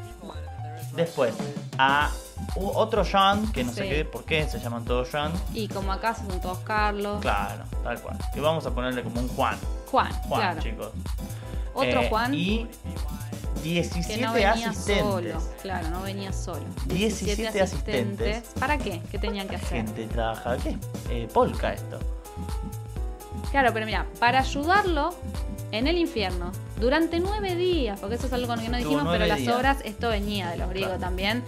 Después, a otro Jean, que no sé qué, por qué se llaman todos Jean. Y como acá son todos Carlos. Claro, tal cual. Y vamos a ponerle como un Juan. Juan, Juan, claro. chicos. Otro Eh, Juan Y 17 que no venía asistentes. solo. Claro, no venía solo. 17 asistentes. ¿Para qué? ¿Qué tenían que hacer? Gente trabaja, ¿qué? Eh, polka esto. Claro, pero mira, para ayudarlo en el infierno durante nueve días, porque eso es algo que no dijimos, pero las días. obras, esto venía de los griegos Claro. también,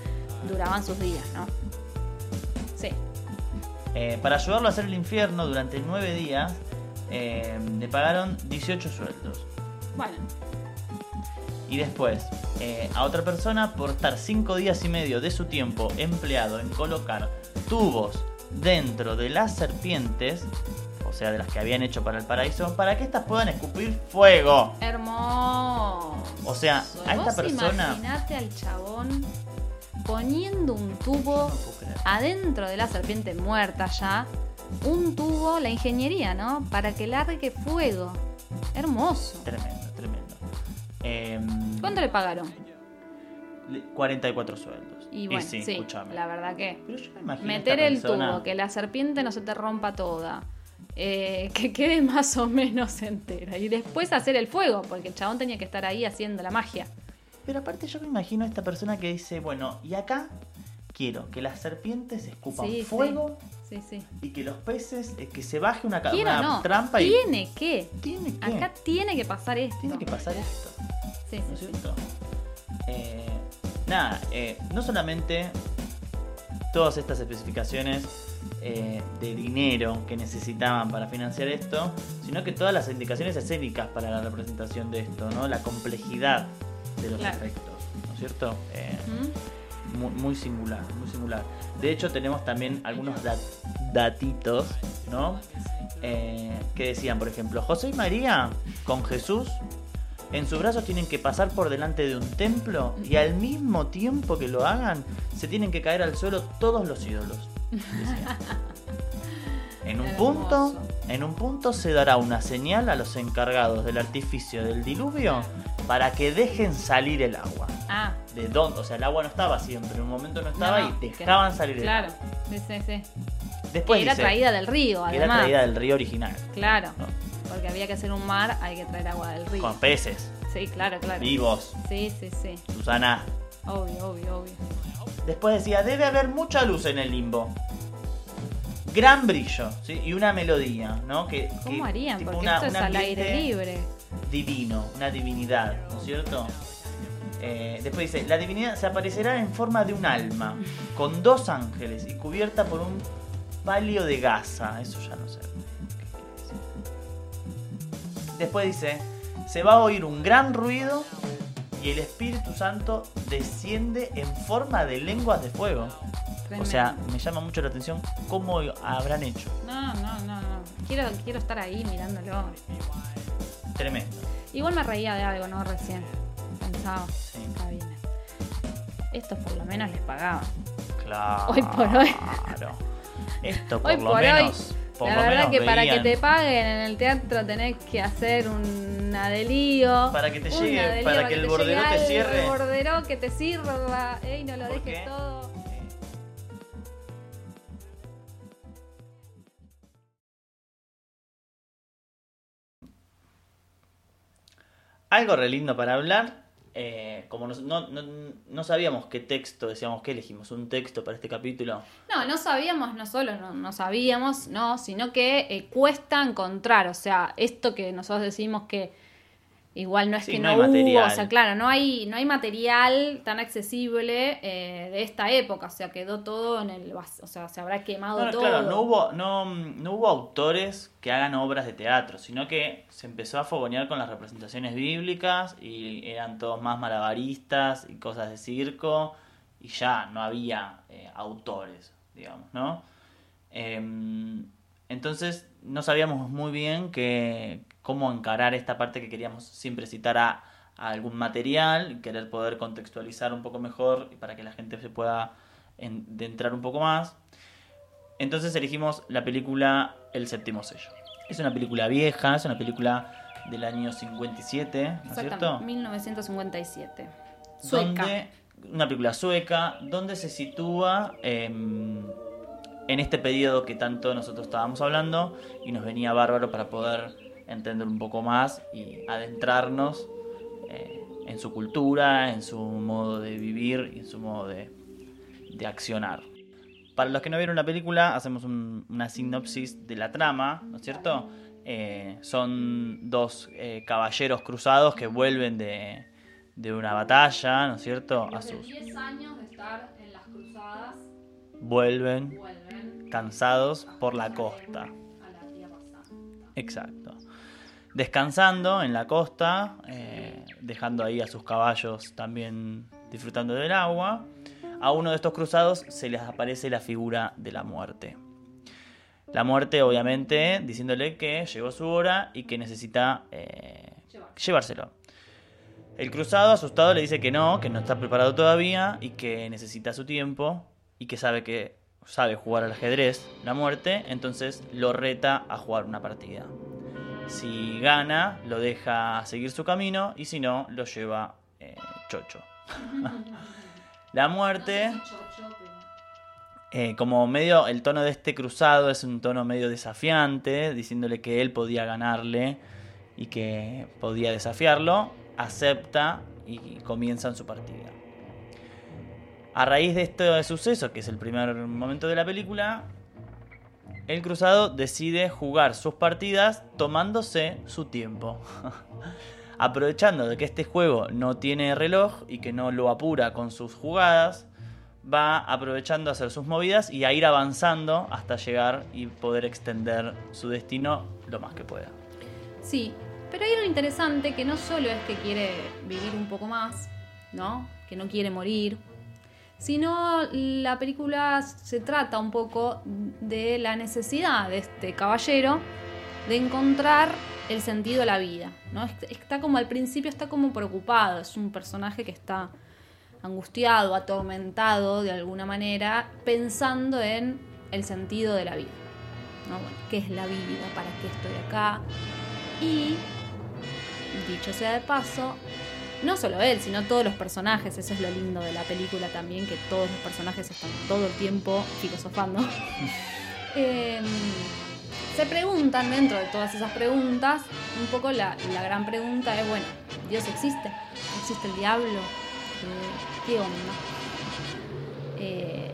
duraban sus días, ¿no? Sí. Eh, para ayudarlo a hacer el infierno durante nueve días, eh, le pagaron 18 sueldos. Bueno, Y después, eh, a otra persona por estar 5 días y medio de su tiempo empleado en colocar tubos dentro de las serpientes, sea, de las que habían hecho para el paraíso, para que éstas puedan escupir fuego. hermoso. O sea, a esta Vos persona- Imaginate al chabón poniendo un tubo No adentro de la serpiente muerta ya, un tubo, la ingeniería, ¿no? Para que largue fuego. Hermoso. Tremendo, tremendo. Em, ¿Cuánto le pagaron? le- 44 sueldos. Y bueno, sí, escúchame. la verdad que Pero yo me imagino meter el persona- tubo, que la serpiente no se te rompa toda, eh, que quede más o menos entera y después hacer el fuego, porque el chabón tenía que estar ahí haciendo la magia. Pero aparte yo me imagino a esta persona que dice, bueno, y acá quiero que las serpientes escupan Sí, fuego Sí, sí. y que los peces, eh, que se baje una, ca- Quiero una no, trampa y... tiene que. Tiene que. Acá tiene que pasar esto. Tiene que pasar esto, Sí, ¿no es cierto? Eh, nada, no solamente todas estas especificaciones eh, de dinero que necesitaban para financiar esto, sino que todas las indicaciones escénicas para la representación de esto, ¿no? La complejidad de los Claro. efectos, ¿no es cierto? Eh, ¿Mm? muy, muy singular, muy singular. De hecho, tenemos también algunos dat- datitos, ¿no? Eh, que decían, por ejemplo, José y María con Jesús en sus brazos tienen que pasar por delante de un templo y al mismo tiempo que lo hagan, se tienen que caer al suelo todos los ídolos. decían. En un punto, en un punto se dará una señal a los encargados del artificio del diluvio para que dejen salir el agua. Ah, ¿De dónde? O sea, el agua no estaba siempre, en un momento no estaba no, y dejaban salir el Claro, agua. sí, sí, sí. Después que era dice traída del río, que era además. traída del río original, Claro, ¿no? Porque había que hacer un mar, hay que traer agua del río. con peces Sí, claro, claro. vivos. Sí, sí, sí. Susana. Obvio, obvio, obvio. Después decía, debe haber mucha luz en el limbo. Gran brillo, ¿sí? Y una melodía, ¿no? Que, ¿Cómo que- harían? Porque una- esto es al aire libre. Divino, una divinidad, ¿no es cierto? Eh, después dice, la divinidad se aparecerá en forma de un alma, con dos ángeles y cubierta por un palio de gasa. Eso ya no sé. Después dice, se va a oír un gran ruido y el Espíritu Santo desciende en forma de lenguas de fuego. O sea, me llama mucho la atención cómo habrán hecho. No, no, no, no. Quiero, quiero estar ahí mirándolo. Tremendo. Igual me reía de algo, ¿no? Recién. Pensaba. Sí. Está bien. Estos por lo menos les pagaban. Claro. Hoy por hoy. Esto por Hoy lo por menos. hoy. Por la verdad que para que te paguen en el teatro tenés que hacer una de lío. Para que te llegue, para que el te bordero te algo, cierre. El bordero que te sirva. Ey, no lo ¿Por dejes qué? todo. Algo re lindo para hablar. Eh, como nos- no, no, no sabíamos qué texto, decíamos que elegimos un texto para este capítulo. No, no sabíamos, no solo no, no sabíamos, no, sino que eh, cuesta encontrar, o sea, esto que nosotros decimos que igual no es Sí, que no hubo, o sea, claro, no hay, no hay material tan accesible eh, de esta época, o sea, quedó todo en el, o sea, se habrá quemado No, no, todo. claro, no hubo, no, no hubo autores que hagan obras de teatro, sino que se empezó a fogonear con las representaciones bíblicas y eran todos más malabaristas y cosas de circo y ya no había eh, autores, digamos, ¿no? Em, entonces no sabíamos muy bien que, cómo encarar esta parte que queríamos siempre citar a, a algún material, querer poder contextualizar un poco mejor para que la gente se pueda entrar un poco más. Entonces elegimos la película El séptimo sello. Es una película vieja, es una película del año 57, ¿no es cierto? 1957. Sueca. Donde, una película sueca, donde se sitúa em, en este periodo que tanto nosotros estábamos hablando y nos venía bárbaro para poder entender un poco más y adentrarnos eh, en su cultura, en su modo de vivir y en su modo de, de accionar. Para los que no vieron la película, hacemos un- una sinopsis de la trama, ¿no es cierto? Eh, son dos eh, caballeros cruzados que vuelven de, de una batalla, ¿no es cierto? A sus, 10 años de estar en las cruzadas vuelven vuelven cansados por la costa. a la. Exacto. Descansando en la costa, eh, dejando ahí a sus caballos también disfrutando del agua. A uno de estos cruzados se les aparece la figura de la muerte. La muerte, obviamente, diciéndole que llegó su hora y que necesita eh, llevárselo. El cruzado, asustado, le dice que no, que no está preparado todavía y que necesita su tiempo y que sabe que sabe jugar al ajedrez, la muerte, entonces lo reta a jugar una partida. Si gana, lo deja seguir su camino y si no, lo lleva eh, chocho. la muerte, eh, como medio, el tono de este cruzado es un tono medio desafiante, diciéndole que él podía ganarle y que podía desafiarlo, acepta y comienzan su partida. A raíz de este suceso, que es el primer momento de la película, el cruzado decide jugar sus partidas tomándose su tiempo. Aprovechando de que este juego no tiene reloj y que no lo apura con sus jugadas, va aprovechando a hacer sus movidas y a ir avanzando hasta llegar y poder extender su destino lo más que pueda. Sí, pero hay algo interesante que no solo es que quiere vivir un poco más, ¿no? Que no quiere morir, sino la película se trata un poco de la necesidad de este caballero de encontrar el sentido de la vida, ¿no? Est- Está como al principio está como preocupado, es un personaje que está angustiado, atormentado de alguna manera, pensando en el sentido de la vida. ¿no? ¿Qué es la vida? ¿Para qué estoy acá? Y, dicho sea de paso, no solo él, sino todos los personajes, eso es lo lindo de la película también, que todos los personajes están todo el tiempo filosofando. Eh, se preguntan dentro de todas esas preguntas, un poco la, la gran pregunta es, bueno, ¿Dios existe? ¿Existe el diablo? Eh, ¿Qué onda? Eh,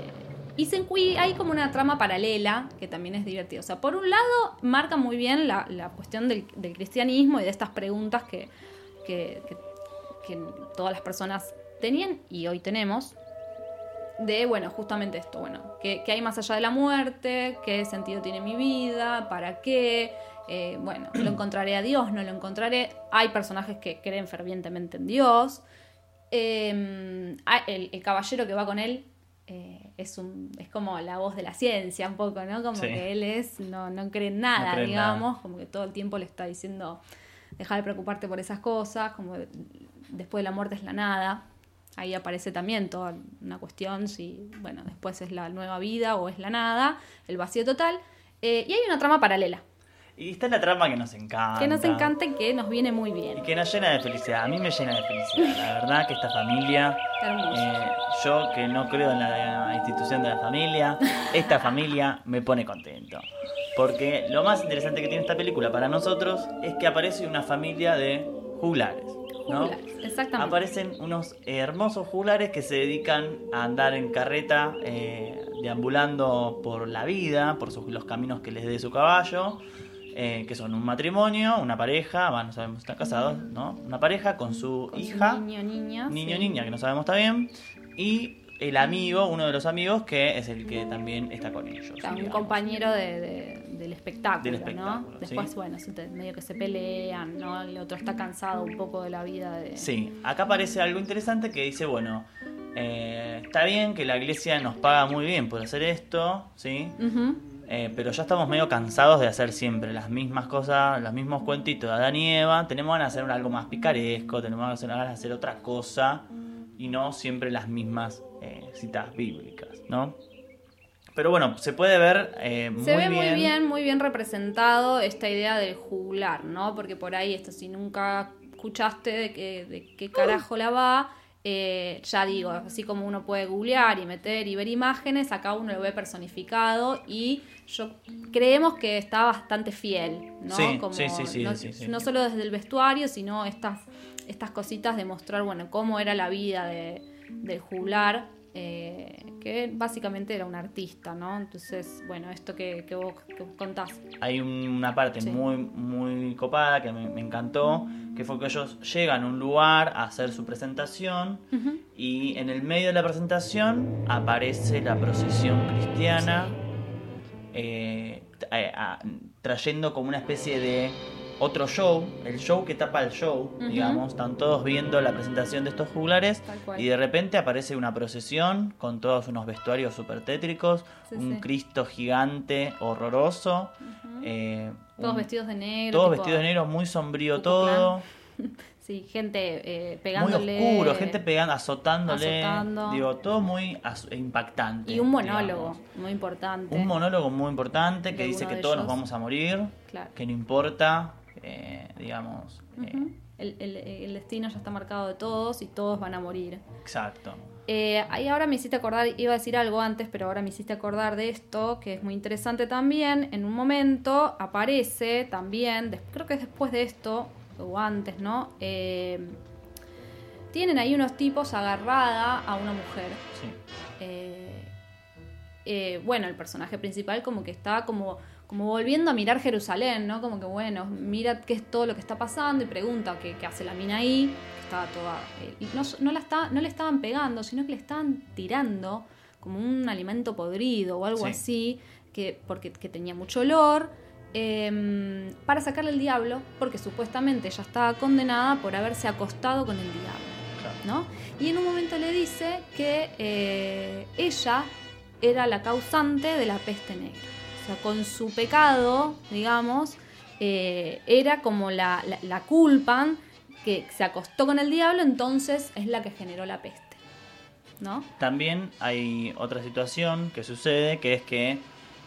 y se hay como una trama paralela que también es divertida. O sea, por un lado, marca muy bien la, la cuestión del, del cristianismo y de estas preguntas que, que- que- que todas las personas tenían y hoy tenemos. De, bueno, justamente esto, bueno, ¿qué, qué hay más allá de la muerte? ¿Qué sentido tiene mi vida? ¿Para qué? Eh, bueno, ¿lo encontraré a Dios? ¿No lo encontraré? Hay personajes que creen fervientemente en Dios. Eh, ah, el, el caballero que va con él eh, es, un, es como la voz de la ciencia, un poco, ¿no? Como Sí. que él es, no, no cree en nada, No cree en digamos, como que todo el tiempo le está diciendo, deja de preocuparte por esas cosas, como después de la muerte es la nada. Ahí aparece también toda una cuestión si, bueno, después es la nueva vida o es la nada, el vacío total. Eh, y hay una trama paralela, Y está la trama que nos encanta. que nos encanta y que nos viene muy Y bien. que nos llena de felicidad. A mí me llena de felicidad. La verdad que esta familia, eh, yo que no creo en la institución de la familia, esta familia me pone contento. Porque lo más interesante que tiene esta película para nosotros es que aparece una familia de juglares. ¿No? Exactamente. Aparecen unos hermosos juglares que se dedican a andar en carreta, eh, deambulando por la vida, por sus- los caminos que les dé su caballo, eh, que son un matrimonio, una pareja, va, no sabemos si están casados, ¿no? Una pareja con su Con su hija, niño, niña. niño, sí. niña, que no sabemos está bien, y el amigo, uno de los amigos, que es el que también está con ellos. O sea, un digamos. compañero de- de- del espectáculo, Del espectáculo, ¿no? Después, sí. bueno, medio que se pelean, ¿no? El otro está cansado un poco de la vida de... Sí, acá aparece algo interesante que dice, bueno, eh, está bien que la iglesia nos paga muy bien por hacer esto, ¿sí? Eh, pero ya estamos medio cansados de hacer siempre las mismas cosas, los mismos cuentitos de Adán y Eva. Tenemos ganas de hacer algo más picaresco, tenemos ganas de hacer otra cosa y no siempre las mismas eh, citas bíblicas, ¿no? Pero bueno, se puede ver eh, muy Se ve bien. muy bien, muy bien representado esta idea del juglar, ¿no? Porque por ahí, esto si nunca escuchaste de qué, de qué carajo la va, eh, ya digo, así como uno puede googlear y meter y ver imágenes, acá uno lo ve personificado y yo creemos que está bastante fiel, ¿no? Sí, Como sí, sí, sí, no, sí, sí. no solo desde el vestuario, sino estas, estas cositas de mostrar, bueno, cómo era la vida de, del juglar, eh, que básicamente era un artista, ¿no? Entonces, bueno, esto que, que vos, que contás. Hay un- una parte Sí. muy, muy copada que me, me encantó, que fue que ellos llegan a un lugar a hacer su presentación y en el medio de la presentación aparece la procesión cristiana eh, eh, trayendo como una especie de otro show, el show que tapa el show, digamos, están todos viendo la presentación de estos juglares y de repente aparece una procesión con todos unos vestuarios súper tétricos, Sí, un sí. Cristo gigante, horroroso, eh, Todos un- vestidos de negro. todos vestidos de negro, muy sombrío todo, Sí, gente eh, muy pegándole. oscuro, gente pegando, azotándole, Azotando. digo, todo muy az- impactante. Y un monólogo digamos. muy importante. Un monólogo muy importante que De dice que todos nos vamos a morir, Claro. que no importa, eh, digamos. eh, el, el- el destino ya está marcado de todos y todos van a morir. exacto. Eh, ahí ahora me hiciste acordar, iba a decir algo antes, pero ahora me hiciste acordar de esto, que es muy interesante también. En un momento aparece también, creo que es después de esto, o antes, ¿no? Eh, tienen ahí unos tipos agarrada a una mujer. Sí. Eh, bueno, el personaje principal como que está como, como volviendo a mirar Jerusalén, ¿no? Como que, bueno, mira qué es todo lo que está pasando y pregunta qué, qué hace la mina ahí, que estaba toda... eh, y no, no, la está, no le estaban pegando, sino que le estaban tirando como un alimento podrido o algo Sí. así, que, porque, que tenía mucho olor, eh, para sacarle el diablo, porque supuestamente ella estaba condenada por haberse acostado con el diablo. Claro. ¿no? Y en un momento le dice que eh, ella era la causante de la peste negra. O sea, con su pecado, digamos, eh, era como la, la, la culpan que se acostó con el diablo, entonces es la que generó la peste. ¿No? También hay otra situación que sucede, que es que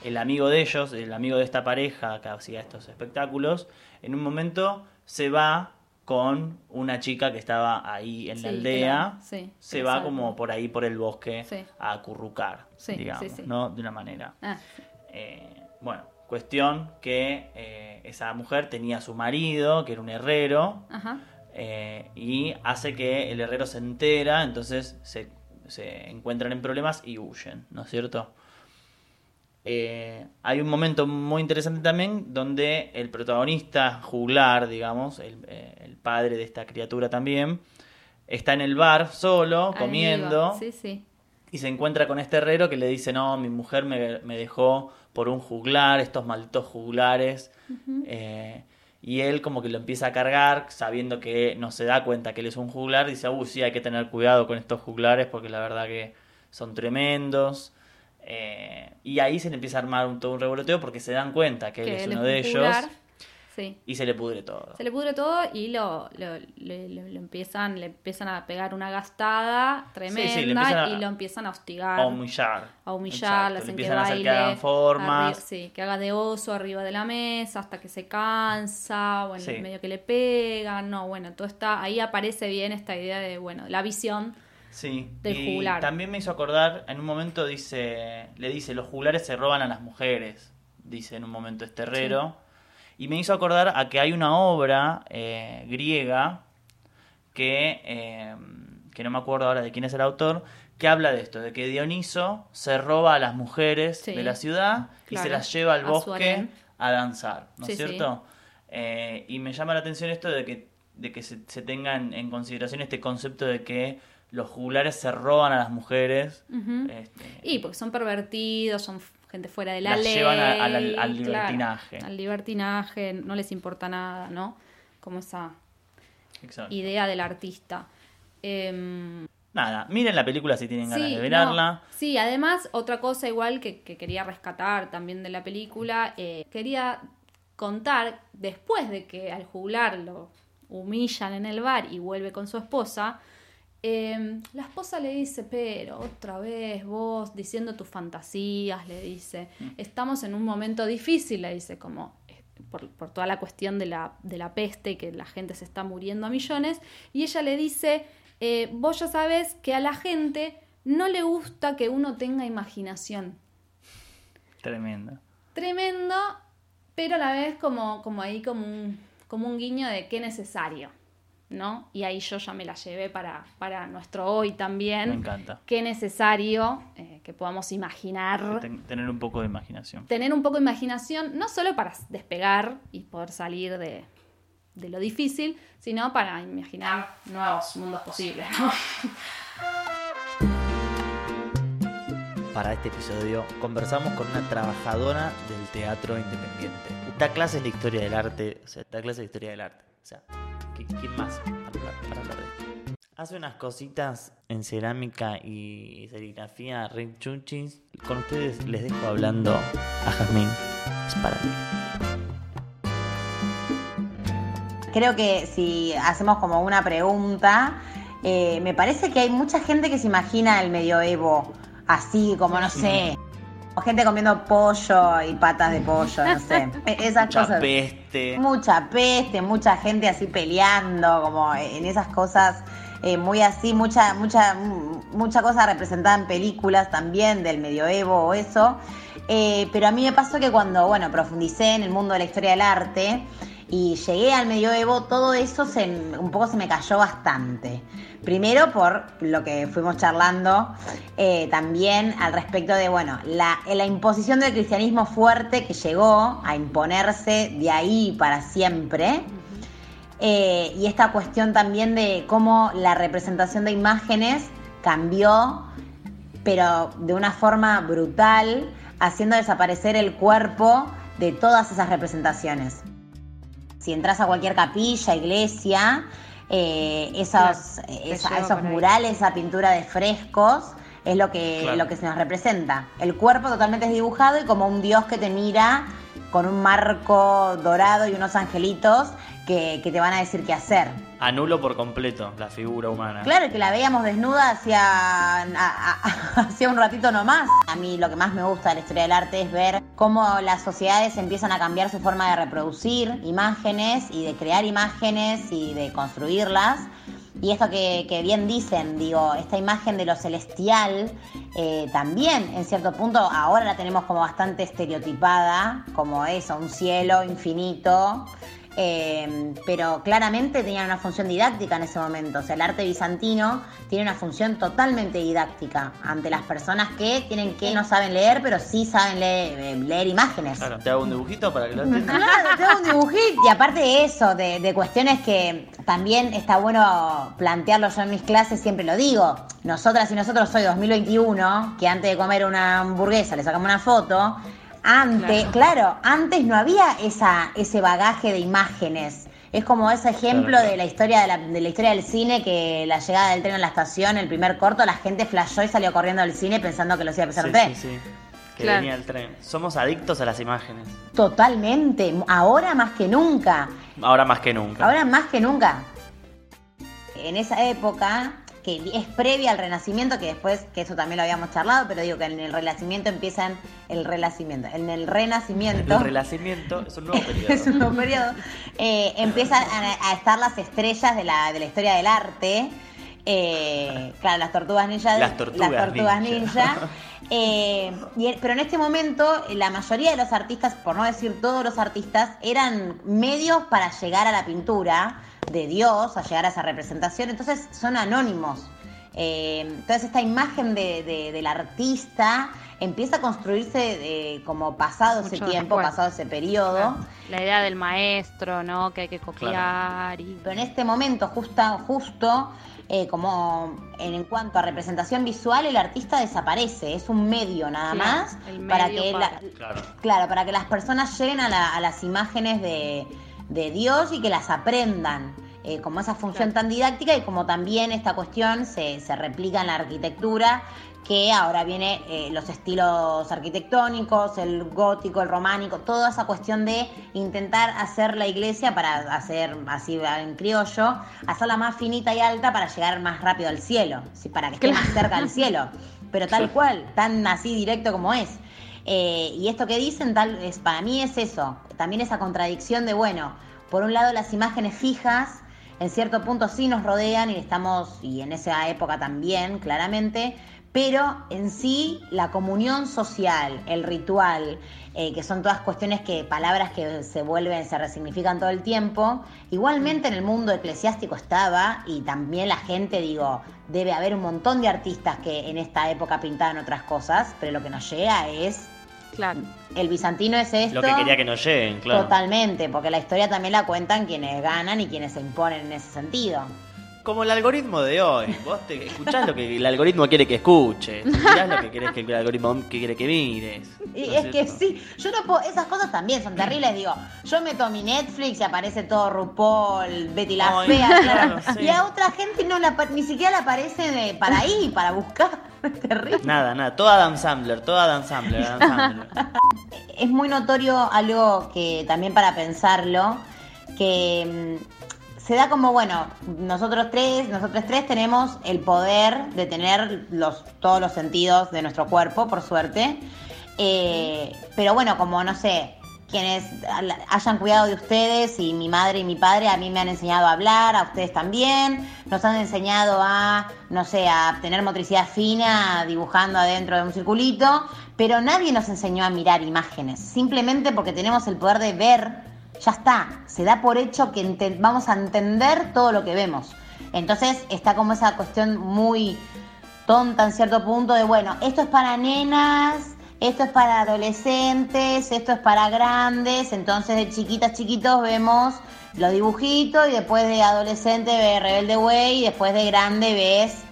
el amigo de ellos, el amigo de esta pareja que hacía estos espectáculos, en un momento se va con una chica que estaba ahí en Sí, la aldea. sí, se va como por ahí por el bosque Sí. a acurrucar, Sí, digamos. ¿no? De una manera. Ah, Eh, bueno, cuestión que eh, esa mujer tenía a su marido, que era un herrero, ajá. eh, y hace que el herrero se entera, entonces se, se encuentran en problemas y huyen, ¿no es cierto? Eh, hay un momento muy interesante también donde el protagonista juglar, digamos, el, eh, el padre de esta criatura también, está en el bar solo, Ahí comiendo, va. Sí, sí. y se encuentra con este herrero que le dice, no, mi mujer me, me dejó por un juglar, estos malditos juglares. Eh, y él como que lo empieza a cargar, sabiendo que no se da cuenta que él es un juglar, dice, uy, sí, hay que tener cuidado con estos juglares porque la verdad que son tremendos. Eh, y ahí se le empieza a armar un, todo un revoloteo porque se dan cuenta que él es él uno un de ellos juglar. Sí. y se le pudre todo. Se le pudre todo y lo, lo, le empiezan, le empiezan a pegar una gastada tremenda sí, empiezan y lo empiezan a hostigar. A humillar. a humillar, le hacen que empiezan a hacer que hagan formas. sí, que haga de oso arriba de la mesa hasta que se cansa, bueno, medio que le pegan, no, bueno, todo está, ahí aparece bien esta idea de, bueno, la visión, Sí, del y juglar. también me hizo acordar, en un momento dice, le dice, los juglares se roban a las mujeres, dice en un momento este herrero. Y me hizo acordar a que hay una obra eh, griega que, eh, que no me acuerdo ahora de quién es el autor, que habla de esto, de que Dioniso se roba a las mujeres Sí, de la ciudad y se las lleva al bosque a danzar, ¿no es sí. cierto? Eh, y me llama la atención esto de que, de que se, se tenga en, consideración este concepto de que los juglares se roban a las mujeres. Ujú. este, y porque son pervertidos, son gente fuera de la Las ley, llevan a- al- al claro, libertinaje. al libertinaje, no les importa nada, ¿no? Como esa exacto. idea del artista. Em, Nada, miren la película si tienen ganas de no. verla. Sí, además, otra cosa igual que, que quería rescatar también de la película, eh, quería contar, después de que al juglar lo humillan en el bar y vuelve con su esposa, eh, la esposa le dice, pero otra vez vos diciendo tus fantasías, le dice, estamos en un momento difícil, le dice, como eh, por, por toda la cuestión de la, de la peste y que la gente se está muriendo a millones, y ella le dice, eh, vos ya sabes que a la gente no le gusta que uno tenga imaginación. Tremendo. Tremendo, pero a la vez como, como ahí como un, como un guiño de qué necesario, ¿no? Y ahí yo ya me la llevé para, para nuestro hoy también. Me encanta. Qué necesario eh, que podamos imaginar, Ten- tener un poco de imaginación. tener un poco de imaginación, no solo para despegar y poder salir de, de lo difícil, sino para imaginar nuevos mundos posibles, ¿no? Para este episodio conversamos con una trabajadora del teatro independiente. Da clases de historia del arte, o sea, da clases de historia del arte. O sea, ¿qui- ¿quién más para hablar, para hablar de esto? Hace unas cositas en cerámica y serigrafía Rick Chunchins. Con ustedes les dejo hablando a Jazmín Sparali. Creo que si hacemos como una pregunta, eh, me parece que hay mucha gente que se imagina el medioevo así, como no sé, o gente comiendo pollo y patas de pollo, no sé. Esas Mucha cosas. peste. Mucha peste, mucha gente así peleando, como en esas cosas eh, muy así, mucha, mucha, mm, mucha cosa representada en películas también del medioevo o eso. Eh, pero a mí me pasó que cuando, bueno, profundicé en el mundo de la historia del arte y llegué al medioevo, todo eso un poco se me cayó bastante. Primero por lo que fuimos charlando, eh, también al respecto de, bueno, la, la imposición del cristianismo fuerte que llegó a imponerse de ahí para siempre. Eh, y esta cuestión también de cómo la representación de imágenes cambió, pero de una forma brutal, haciendo desaparecer el cuerpo de todas esas representaciones. Si entras a cualquier capilla, iglesia, eh, esos, Claro, esa- te lleva esos murales, esa pintura de frescos, es lo que, Claro. lo que se nos representa. El cuerpo totalmente desdibujado y como un dios que te mira con un marco dorado y unos angelitos que, que te van a decir qué hacer. Anulo por completo la figura humana. Claro que la veíamos desnuda hacía, a- a- hacía un ratito nomás. A mí lo que más me gusta de la historia del arte es ver cómo las sociedades empiezan a cambiar su forma de reproducir imágenes y de crear imágenes y de construirlas. Y esto que, que bien dicen, digo, esta imagen de lo celestial, eh, también en cierto punto ahora la tenemos como bastante estereotipada, como eso, un cielo infinito. Eh, pero claramente tenían una función didáctica en ese momento. O sea, el arte bizantino tiene una función totalmente didáctica ante las personas que tienen que no saben leer, pero sí saben leer, eh, leer imágenes. Claro, te hago un dibujito para que lo entiendas. Claro, te hago un dibujito. Y aparte de eso, de, de cuestiones que también está bueno plantearlo yo en mis clases, siempre lo digo. Nosotras y nosotros soy 2021, que antes de comer una hamburguesa le sacamos una foto. Antes, claro, antes no había esa, ese bagaje de imágenes. Es como ese ejemplo Claro, claro. de la historia de la, de la historia del cine, que la llegada del tren a la estación, el primer corto, la gente flashó y salió corriendo del cine pensando que lo iba a empezar Sí, un tren. sí, sí. Que Claro. venía el tren. Somos adictos a las imágenes. Totalmente, ahora más que nunca. Ahora más que nunca. Ahora más que nunca. En esa época, que es previa al Renacimiento, que después, que eso también lo habíamos charlado, pero digo que en el Renacimiento empiezan el Renacimiento. En el Renacimiento. El renacimiento es un nuevo periodo. es un nuevo periodo. eh, empiezan a, a estar las estrellas de la, de la historia del arte. Eh, claro, las tortugas ninja. Las tortugas tortugas ninja. ninja. Eh, y- pero en este momento, la mayoría de los artistas, por no decir todos los artistas, eran medios para llegar a la pintura de Dios, a llegar a esa representación. Entonces son anónimos. Eh, entonces esta imagen de- de- del artista empieza a construirse eh, como pasado ese tiempo, después. pasado ese periodo. La idea del maestro, ¿no? Que hay que copiar y... Pero en este momento, justa, justo, eh, como en, en cuanto a representación visual, el artista desaparece. Es un medio nada más para medio que para- la- Claro. claro, para que las personas lleguen a, la- a las imágenes de, de Dios y que las aprendan. eh, como esa función Claro. tan didáctica y como también esta cuestión se, se replica en la arquitectura, que ahora viene eh, los estilos arquitectónicos, el gótico, el románico, toda esa cuestión de intentar hacer la iglesia para hacer, así en criollo, hacerla más finita y alta para llegar más rápido al cielo, ¿sí? para que esté más cerca del cielo, pero tal cual, tan así directo como es. Eh, y esto que dicen, tal es para mí es eso, también esa contradicción de, bueno, por un lado las imágenes fijas, en cierto punto sí nos rodean y estamos, y en esa época también, claramente, pero en sí la comunión social, el ritual, eh, que son todas cuestiones que, palabras que se vuelven, se resignifican todo el tiempo, igualmente en el mundo eclesiástico estaba y también la gente, digo, debe haber un montón de artistas que en esta época pintaban otras cosas, pero lo que nos llega es, Claro. el bizantino es esto. Lo que quería que nos lleguen, claro. Totalmente, porque la historia también la cuentan quienes ganan y quienes se imponen en ese sentido. Como el algoritmo de hoy. Vos te escuchás lo que el algoritmo quiere que escuches. Mirás lo que querés que el algoritmo que quiere que mires. Y ¿No es que sí, yo no puedo, esas cosas también son terribles, digo, yo meto mi Netflix y aparece todo RuPaul, Betty la Ay, Fea, claro, claro, sí. y a otra gente no la, ni siquiera le aparece de- para ahí, para buscar, terrible. Nada, nada. Todo Adam Sandler, todo Adam Sandler, Adam Sandler. es muy notorio algo que también para pensarlo, que mm, se da como, bueno, nosotros tres, nosotros tres tenemos el poder de tener los, todos los sentidos de nuestro cuerpo, por suerte. Eh, pero bueno, como no sé, quienes hayan cuidado de ustedes y mi madre y mi padre a mí me han enseñado a hablar, a ustedes también, nos han enseñado a, no sé, a tener motricidad fina dibujando adentro de un circulito, pero nadie nos enseñó a mirar imágenes, simplemente porque tenemos el poder de ver, ya está, se da por hecho que vamos a entender todo lo que vemos. Entonces está como esa cuestión muy tonta en cierto punto de, bueno, esto es para nenas, esto es para adolescentes, esto es para grandes, entonces de chiquitas, chiquitos vemos los dibujitos y después de adolescente ves Rebelde Way y después de grande ves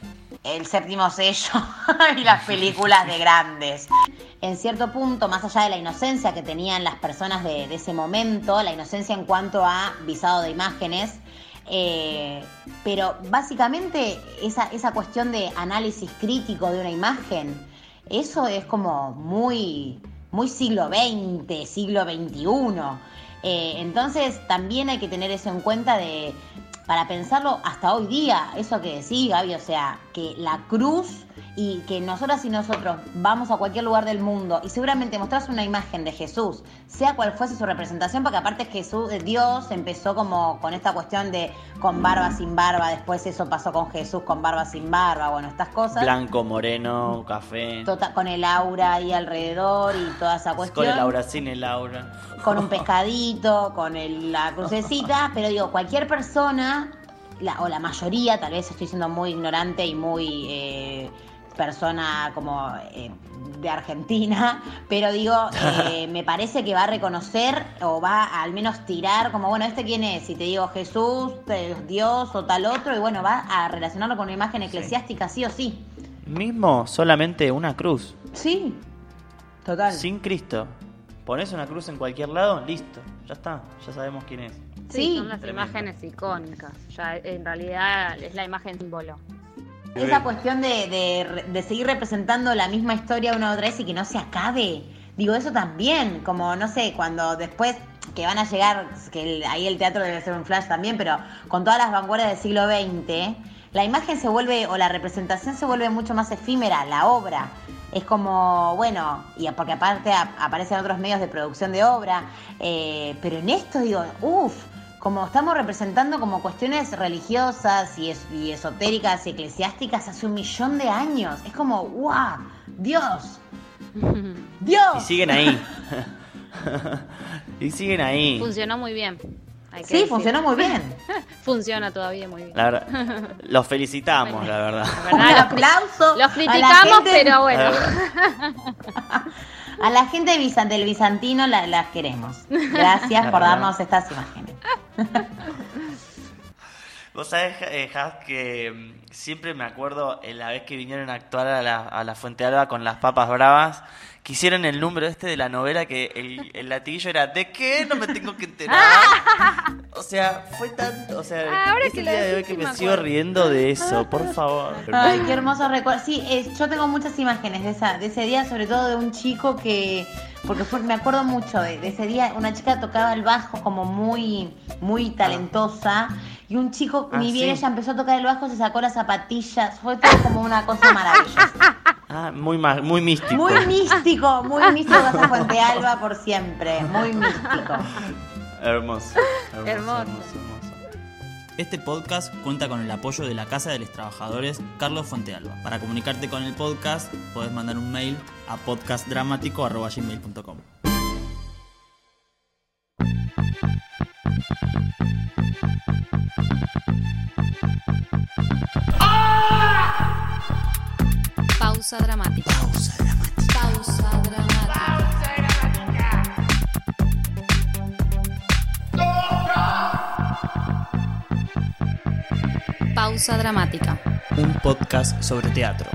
el séptimo sello y las películas de grandes. En cierto punto, más allá de la inocencia que tenían las personas de, ese momento, la inocencia en cuanto a visado de imágenes, eh, pero básicamente esa cuestión de análisis crítico de una imagen, eso es como muy, muy siglo XX, siglo XXI. Eh, entonces también hay que tener eso en cuenta de para pensarlo hasta hoy día, eso que decís, Gaby, o sea, que la cruz y que nosotras y nosotros vamos a cualquier lugar del mundo y seguramente mostrás una imagen de Jesús, sea cual fuese su representación, porque aparte Jesús, eh, Dios empezó como con esta cuestión de con barba, sin barba, después eso pasó con Jesús con barba, sin barba, bueno, estas cosas. Blanco, moreno, café. Tota- con el aura ahí alrededor y toda esa cuestión Con el aura, sin el aura. con un pescadito, con el- la crucecita, pero digo, cualquier persona, la- o la mayoría, tal vez estoy siendo muy ignorante y muy eh, persona como eh, de Argentina, pero digo, eh, me parece que va a reconocer o va a al menos tirar como, bueno, ¿este quién es? Si te digo Jesús, Dios o tal otro, y bueno, va a relacionarlo con una imagen eclesiástica sí o sí. Mismo, solamente una cruz. Sí, total. Sin Cristo. Pones una cruz en cualquier lado, listo. Ya está, ya sabemos quién es. Sí, Sí. son las Tremendo. imágenes icónicas. Ya en realidad es la imagen símbolo. Esa cuestión de, de- de seguir representando la misma historia una otra vez y que no se acabe. Digo, eso también, como no sé, cuando después que van a llegar, que el- ahí el teatro debe ser un flash también, pero con todas las vanguardias del siglo XX, la imagen se vuelve, o la representación se vuelve mucho más efímera, la obra. Es como, bueno, y porque aparte ap- aparecen otros medios de producción de obra, eh, pero en esto digo, uff, como estamos representando como cuestiones religiosas y, es- y esotéricas y eclesiásticas hace un millón de años. Es como, ¡guau! ¡Dios! ¡Dios! Y siguen ahí. y siguen ahí. Funcionó muy bien. hay que Sí, decir. funcionó muy bien. Funciona todavía muy bien. La verdad, los felicitamos, la verdad. La Un verdad, los- aplauso. Los a la criticamos, gente- pero bueno. A la gente del bizantino la- las queremos. Gracias por darnos estas imágenes. Vos sabés, eh, que mm, siempre me acuerdo en la vez que vinieron a actuar a la, a la Fuente Alba con las papas bravas, que hicieron el número este de la novela que el, el latiguillo era ¿de qué? No me tengo que enterar. O sea, fue tan. O sea, Ah, ahora es que el día de hoy que me me sigo riendo de eso, por favor. Ay, qué hermoso recuerdo. Sí, es- yo tengo muchas imágenes de, esa, de ese día, sobre todo de un chico que, porque fue- me acuerdo mucho de, de ese día, una chica tocaba el bajo como muy, muy talentosa. Y un chico, Ah, ni bien sí. ella empezó a tocar el bajo, se sacó las zapatillas. Fue todo como una cosa maravillosa. Ah, muy, muy místico. Muy místico, muy místico esa Fuente Alba por siempre. Muy místico. Hermoso. hermoso, hermoso. Este podcast cuenta con el apoyo de la Casa de los Trabajadores Carlos Fuentealba. Para comunicarte con el podcast, podés mandar un mail a podcastdramático.gmail.com. Pausa dramática. Pausa dramática. Pausa dramática. Pausa Dramática. Un podcast sobre teatro.